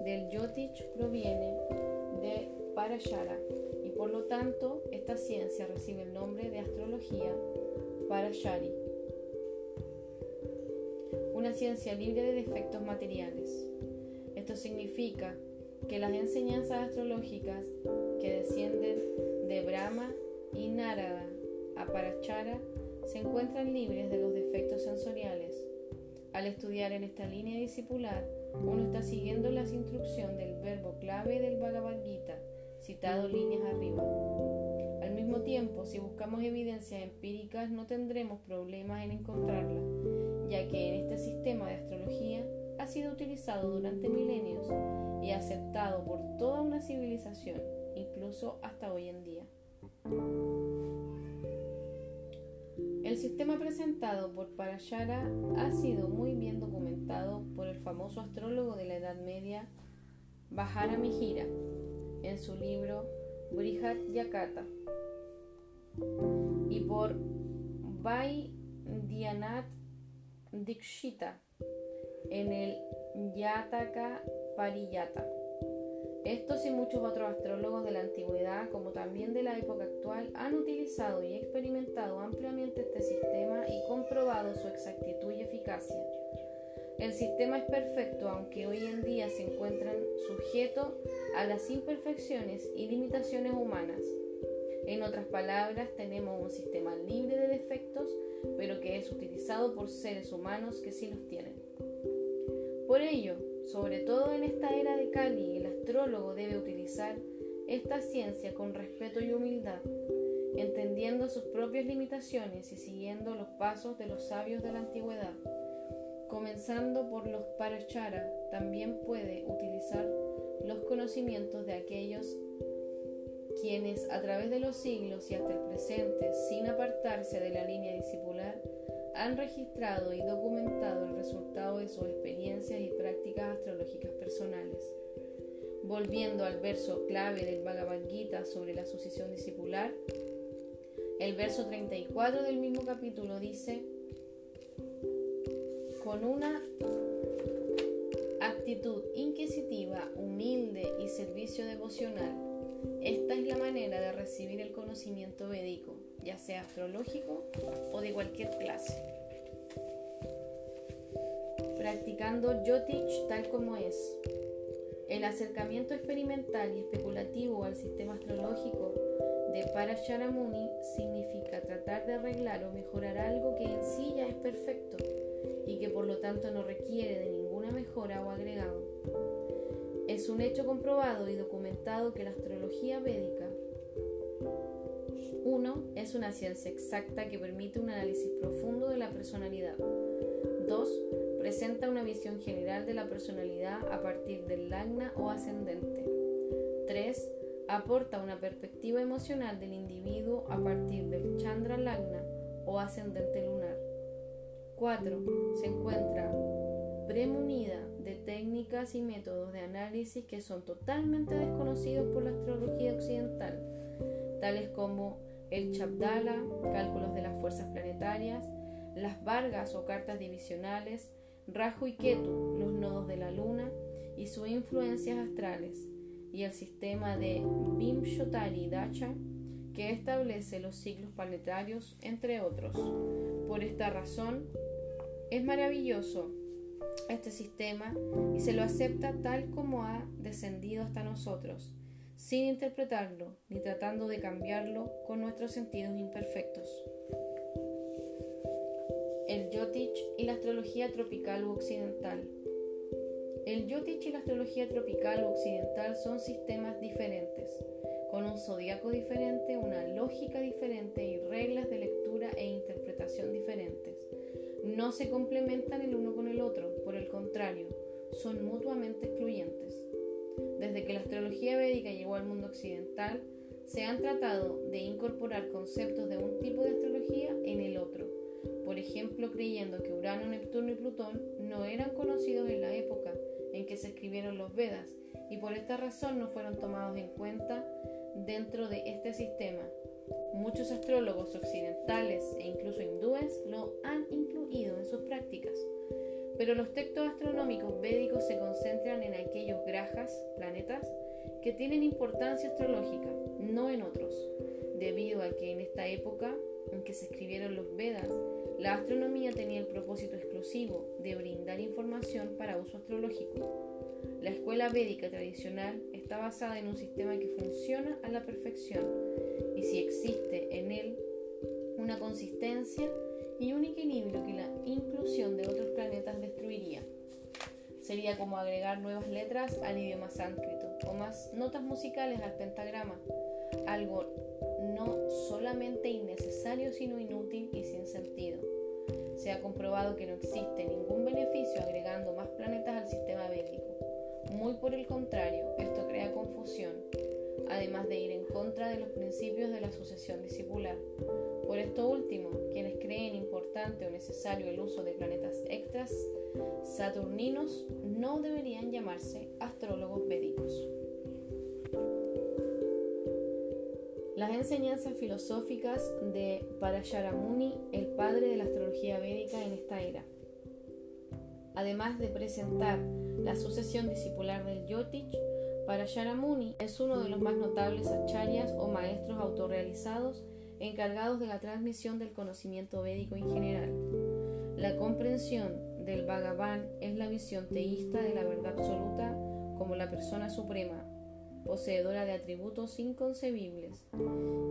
del Yotich proviene de Parashara y por lo tanto esta ciencia recibe el nombre de astrología Parashari, una ciencia libre de defectos materiales. Esto significa que las enseñanzas astrológicas que descienden de Brahma y Narada a Parashara se encuentran libres de los defectos sensoriales. Al estudiar en esta línea discipular, uno está siguiendo las instrucciones del verbo clave del Bhagavad Gita, citado líneas arriba. Al mismo tiempo, si buscamos evidencias empíricas, no tendremos problemas en encontrarlas, ya que en este sistema de astrología ha sido utilizado durante milenios y aceptado por toda una civilización, incluso hasta hoy en día. El sistema presentado por Parashara ha sido muy bien documentado por el famoso astrólogo de la Edad Media Bajara Mihira en su libro Brihat Yakata y por Vaidyanatha Dikshita en el Yataka Pariyata. Estos y muchos otros astrólogos de la antigüedad, como también de la época actual, han utilizado y experimentado ampliamente este sistema y comprobado su exactitud y eficacia. El sistema es perfecto, aunque hoy en día se encuentran sujeto a las imperfecciones y limitaciones humanas. En otras palabras, tenemos un sistema libre de defectos, pero que es utilizado por seres humanos que sí los tienen. Por ello, sobre todo en esta era de Kali, el astrólogo debe utilizar esta ciencia con respeto y humildad, entendiendo sus propias limitaciones y siguiendo los pasos de los sabios de la antigüedad. Comenzando por los Parachara, también puede utilizar los conocimientos de aquellos quienes a través de los siglos y hasta el presente, sin apartarse de la línea discipular, han registrado y documentado el resultado de sus experiencias y prácticas astrológicas personales. Volviendo al verso clave del Bhagavad Gita sobre la sucesión discipular, el verso 34 del mismo capítulo dice, con una actitud inquisitiva, humilde y servicio devocional, esta es la manera de recibir el conocimiento védico ya sea astrológico o de cualquier clase. Practicando Yotich tal como es. El acercamiento experimental y especulativo al sistema astrológico de Parasharamuni significa tratar de arreglar o mejorar algo que en sí ya es perfecto y que por lo tanto no requiere de ninguna mejora o agregado. Es un hecho comprobado y documentado que la astrología védica 1. Es una ciencia exacta que permite un análisis profundo de la personalidad. 2. Presenta una visión general de la personalidad a partir del lagna o ascendente. 3. Aporta una perspectiva emocional del individuo a partir del chandra lagna o ascendente lunar. 4. Se encuentra premunida de técnicas y métodos de análisis que son totalmente desconocidos por la astrología occidental, tales como el Chabdala, cálculos de las fuerzas planetarias, las Vargas o cartas divisionales, Rahu y Ketu, los nodos de la luna y sus influencias astrales, y el sistema de Vimshotari Dacha, que establece los ciclos planetarios, entre otros. Por esta razón, es maravilloso este sistema y se lo acepta tal como ha descendido hasta nosotros, sin interpretarlo ni tratando de cambiarlo con nuestros sentidos imperfectos. El Yotich y la astrología tropical u occidental. El Yotich y la astrología tropical u occidental son sistemas diferentes, con un zodiaco diferente, una lógica diferente y reglas de lectura e interpretación diferentes. No se complementan el uno con el otro, por el contrario, son mutuamente excluyentes. Desde que la astrología védica llegó al mundo occidental, se han tratado de incorporar conceptos de un tipo de astrología en el otro. Por ejemplo, creyendo que Urano, Neptuno y Plutón no eran conocidos en la época en que se escribieron los Vedas y por esta razón no fueron tomados en cuenta dentro de este sistema. Muchos astrólogos occidentales e incluso hindúes lo han incluido en sus prácticas. Pero los textos astronómicos védicos se concentran en aquellos grajas, planetas, que tienen importancia astrológica, no en otros, debido a que en esta época en que se escribieron los Vedas, la astronomía tenía el propósito exclusivo de brindar información para uso astrológico. La escuela védica tradicional está basada en un sistema que funciona a la perfección y si existe en él una consistencia y un equilibrio que la inclusión de otros planetas destruiría. Sería como agregar nuevas letras al idioma sánscrito o más notas musicales al pentagrama, algo no solamente innecesario sino inútil y sin sentido. Se ha comprobado que no existe ningún beneficio agregando más planetas al sistema védico. Muy por el contrario, esto crea confusión, además de ir en contra de los principios de la sucesión discipular. Por esto último, quienes creen importante o necesario el uso de planetas extras saturninos no deberían llamarse astrólogos védicos. Las enseñanzas filosóficas de Parasharamuni, el padre de la astrología védica en esta era. Además de presentar la sucesión discipular del Yotich, Parasharamuni es uno de los más notables acharyas o maestros autorrealizados encargados de la transmisión del conocimiento védico en general. La comprensión del Bhagavan es la visión teísta de la verdad absoluta como la persona suprema, poseedora de atributos inconcebibles.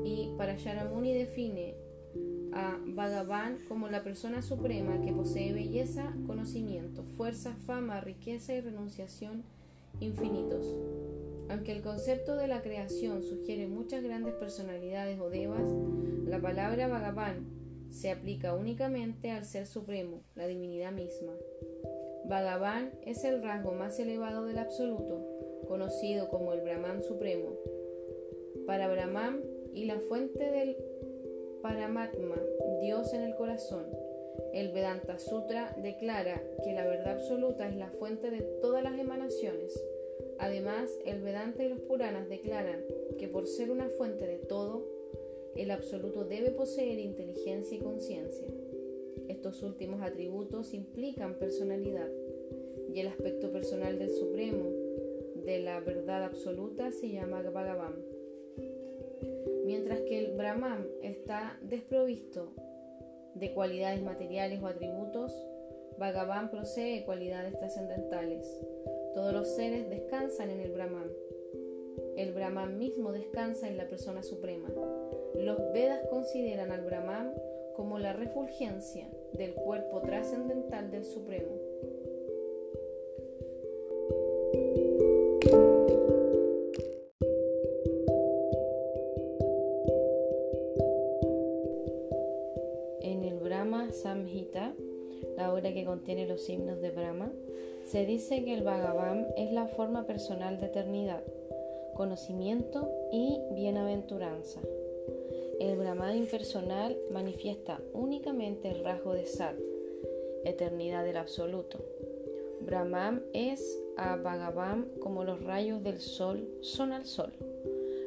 Y Parasharamuni define a Bhagavan como la persona suprema que posee belleza, conocimiento, fuerza, fama, riqueza y renunciación infinitos. Aunque el concepto de la creación sugiere muchas grandes personalidades o devas, la palabra Bhagavan se aplica únicamente al Ser Supremo, la divinidad misma. Bhagavan es el rasgo más elevado del Absoluto, conocido como el Brahman Supremo. Para Brahman y la fuente del Paramatma, Dios en el corazón. El Vedanta Sutra declara que la verdad absoluta es la fuente de todas las emanaciones. Además, el Vedanta y los Puranas declaran que por ser una fuente de todo, el absoluto debe poseer inteligencia y conciencia. Estos últimos atributos implican personalidad, y el aspecto personal del Supremo, de la verdad absoluta, se llama Bhagavan. Mientras que el Brahman está desprovisto de cualidades materiales o atributos, Bhagavan posee cualidades trascendentales. Todos los seres descansan en el Brahman. El Brahman mismo descansa en la persona suprema. Los Vedas consideran al Brahman como la refulgencia del cuerpo trascendental del Supremo. Samhita, la obra que contiene los himnos de Brahma, se dice que el Bhagavan es la forma personal de eternidad, conocimiento y bienaventuranza. el Brahman impersonal manifiesta únicamente el rasgo de Sat, eternidad del absoluto. Brahman es a Bhagavan como los rayos del sol son al sol.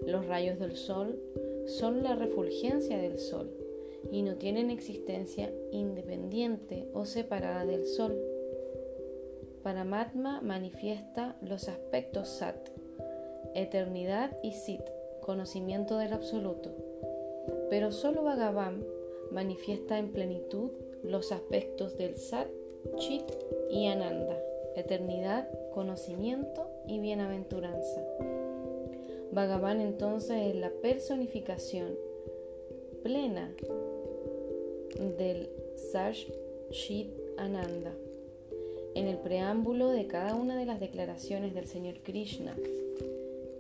Los rayos del sol son la refulgencia del sol y no tienen existencia independiente o separada del sol. Paramatma manifiesta los aspectos Sat, eternidad y Sit, conocimiento del absoluto. Pero solo Bhagavan manifiesta en plenitud los aspectos del Sat, Chit y Ananda, eternidad, conocimiento y bienaventuranza. Bhagavan entonces es la personificación plena del Sash Chit Ananda. En el preámbulo de cada una de las declaraciones del Señor Krishna,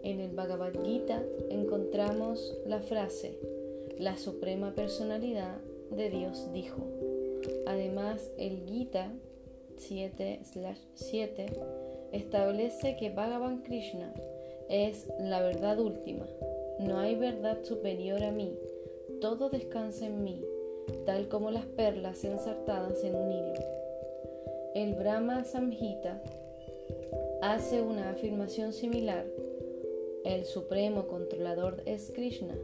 en el Bhagavad Gita encontramos la frase, la suprema personalidad de Dios dijo. Además, el Gita 7/7 establece que Bhagavan Krishna es la verdad última. No hay verdad superior a mí. Todo descansa en mí, tal como las perlas ensartadas en un hilo. El Brahma Samhita hace una afirmación similar. El supremo controlador es Krishna,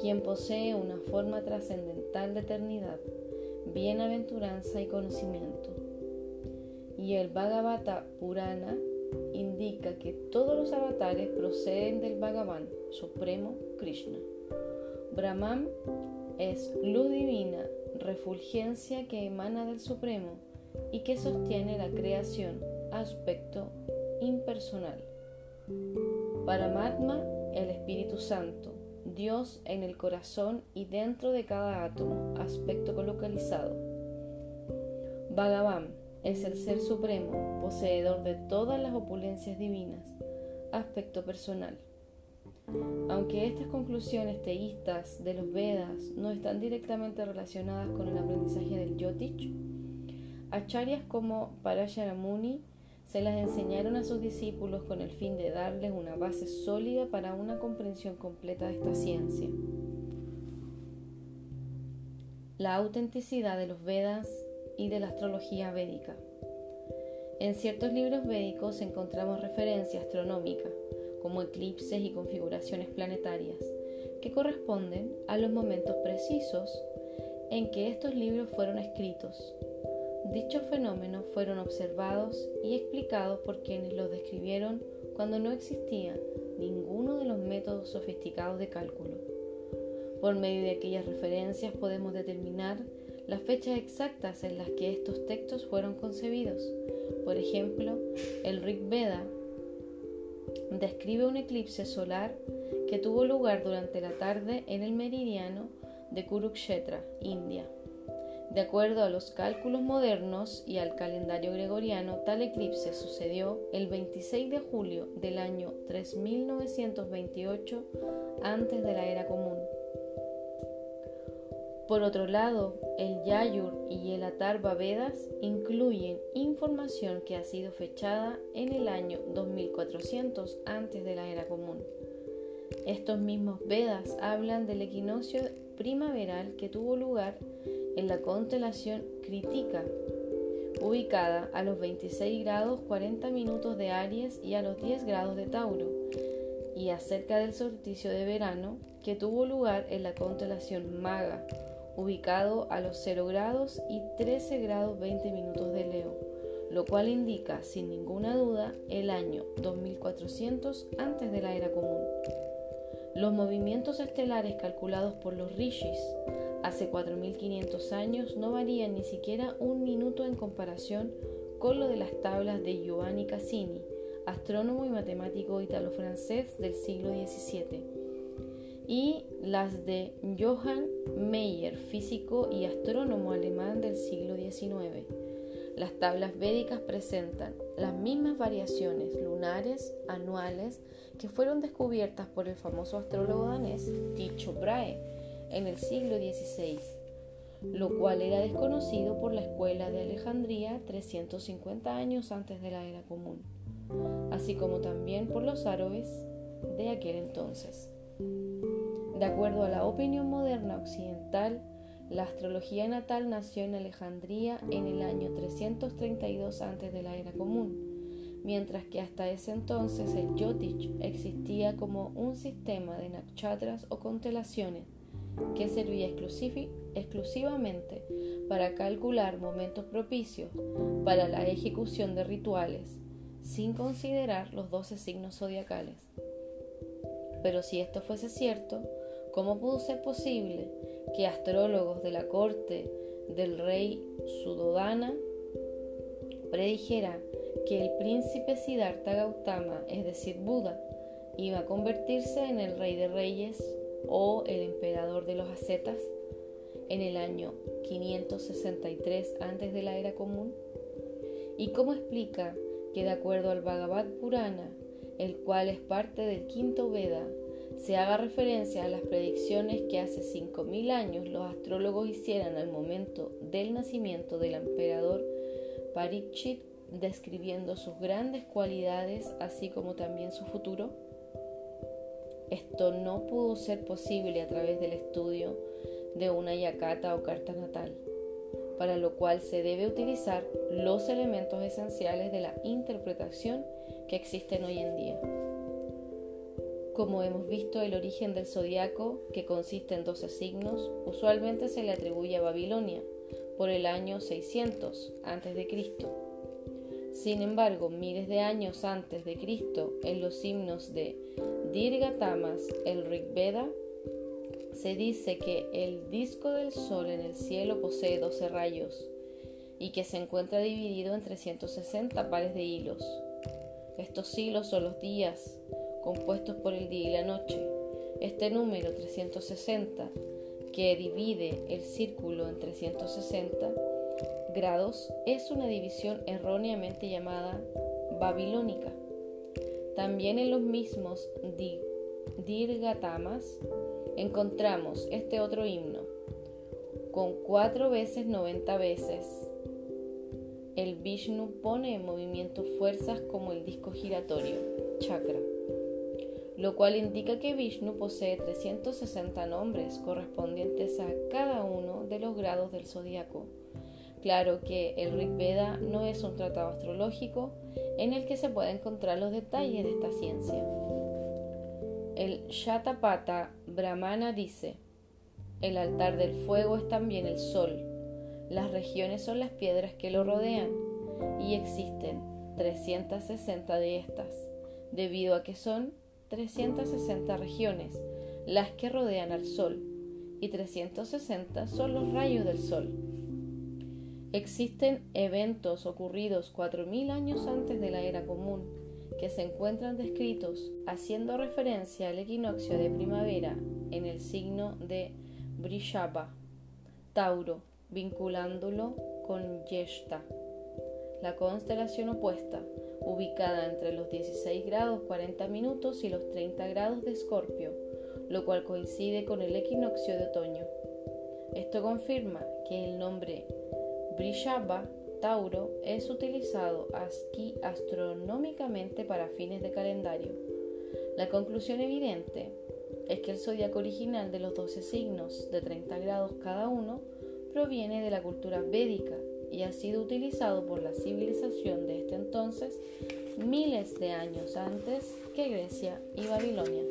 quien posee una forma trascendental de eternidad, bienaventuranza y conocimiento. Y el Bhagavata Purana indica que todos los avatares proceden del Bhagavan, Supremo Krishna. Brahman es luz divina, refulgencia que emana del Supremo y que sostiene la creación, aspecto impersonal. Paramatma, el Espíritu Santo, Dios en el corazón y dentro de cada átomo, aspecto colocalizado. Bhagavan, es el Ser Supremo, poseedor de todas las opulencias divinas, aspecto personal. Aunque estas conclusiones teístas de los Vedas no están directamente relacionadas con el aprendizaje del Yotich, acharyas como Parasharamuni se las enseñaron a sus discípulos con el fin de darles una base sólida para una comprensión completa de esta ciencia. La autenticidad de los Vedas y de la astrología védica. En ciertos libros védicos encontramos referencia astronómica, como eclipses y configuraciones planetarias, que corresponden a los momentos precisos en que estos libros fueron escritos. Dichos fenómenos fueron observados y explicados por quienes los describieron cuando no existía ninguno de los métodos sofisticados de cálculo. Por medio de aquellas referencias podemos determinar las fechas exactas en las que estos textos fueron concebidos. Por ejemplo, el Rig Veda describe un eclipse solar que tuvo lugar durante la tarde en el meridiano de Kurukshetra, India. De acuerdo a los cálculos modernos y al calendario gregoriano, tal eclipse sucedió el 26 de julio del año 3928 antes de la era común. Por otro lado, el Yayur y el Atarva Vedas incluyen información que ha sido fechada en el año 2400 antes de la era común. Estos mismos Vedas hablan del equinoccio primaveral que tuvo lugar en la constelación Kritika, ubicada a los 26 grados 40 minutos de Aries y a los 10 grados de Tauro, y acerca del solsticio de verano que tuvo lugar en la constelación Maga, ubicado a los 0 grados y 13 grados 20 minutos de Leo, lo cual indica sin ninguna duda el año 2400 antes de la era común. Los movimientos estelares calculados por los rishis hace 4500 años no varían ni siquiera un minuto en comparación con lo de las tablas de Giovanni Cassini, astrónomo y matemático italo-francés del siglo XVII y las de Johann Meyer, físico y astrónomo alemán del siglo XIX. Las tablas védicas presentan las mismas variaciones lunares anuales que fueron descubiertas por el famoso astrólogo danés Tycho Brahe en el siglo XVI, lo cual era desconocido por la escuela de Alejandría 350 años antes de la era común, así como también por los árabes de aquel entonces. De acuerdo a la opinión moderna occidental, la astrología natal nació en Alejandría en el año 332 antes de la era común, mientras que hasta ese entonces el Yotish existía como un sistema de nakshatras o constelaciones que servía exclusivamente para calcular momentos propicios para la ejecución de rituales, sin considerar los doce signos zodiacales. Pero si esto fuese cierto, ¿cómo pudo ser posible que astrólogos de la corte del rey Sudodana predijeran que el príncipe Siddhartha Gautama, es decir, Buda, iba a convertirse en el rey de reyes o el emperador de los ascetas en el año 563 antes de la era común? ¿Y cómo explica que de acuerdo al Bhagavad Purana, el cual es parte del quinto Veda, se haga referencia a las predicciones que hace 5.000 años los astrólogos hicieran al momento del nacimiento del emperador Parikshit, describiendo sus grandes cualidades así como también su futuro? Esto no pudo ser posible a través del estudio de una yakata o carta natal, para lo cual se debe utilizar los elementos esenciales de la interpretación que existen hoy en día. Como hemos visto, el origen del zodiaco, que consiste en 12 signos, usualmente se le atribuye a Babilonia por el año 600 a.C. Sin embargo, miles de años antes de Cristo, en los himnos de Dirgatamas, el Rig Veda, se dice que el disco del sol en el cielo posee 12 rayos y que se encuentra dividido en 360 pares de hilos. Estos hilos son los días, compuestos por el día y la noche. Este número 360, que divide el círculo en 360 grados, es una división erróneamente llamada babilónica. También en los mismos Dirgatamas encontramos este otro himno, con cuatro veces 90 veces. El Vishnu pone en movimiento fuerzas como el disco giratorio, chakra, lo cual indica que Vishnu posee 360 nombres correspondientes a cada uno de los grados del zodiaco. Claro que el Rig Veda no es un tratado astrológico en el que se pueden encontrar los detalles de esta ciencia. El Shatapata Brahmana dice, el altar del fuego es también el sol, las regiones son las piedras que lo rodean y existen 360 de estas, debido a que son 360 regiones las que rodean al sol y 360 son los rayos del sol. Existen eventos ocurridos 4.000 años antes de la era común que se encuentran descritos haciendo referencia al equinoccio de primavera en el signo de Brishaba, Tauro, vinculándolo con Yeshta, la constelación opuesta, ubicada entre los 16 grados 40 minutos y los 30 grados de Escorpio, lo cual coincide con el equinoccio de otoño. Esto confirma que el nombre Brishaba, Tauro, es utilizado aquí astronómicamente para fines de calendario. La conclusión evidente es que el zodiaco original de los 12 signos de 30 grados cada uno proviene de la cultura védica y ha sido utilizado por la civilización de este entonces miles de años antes que Grecia y Babilonia.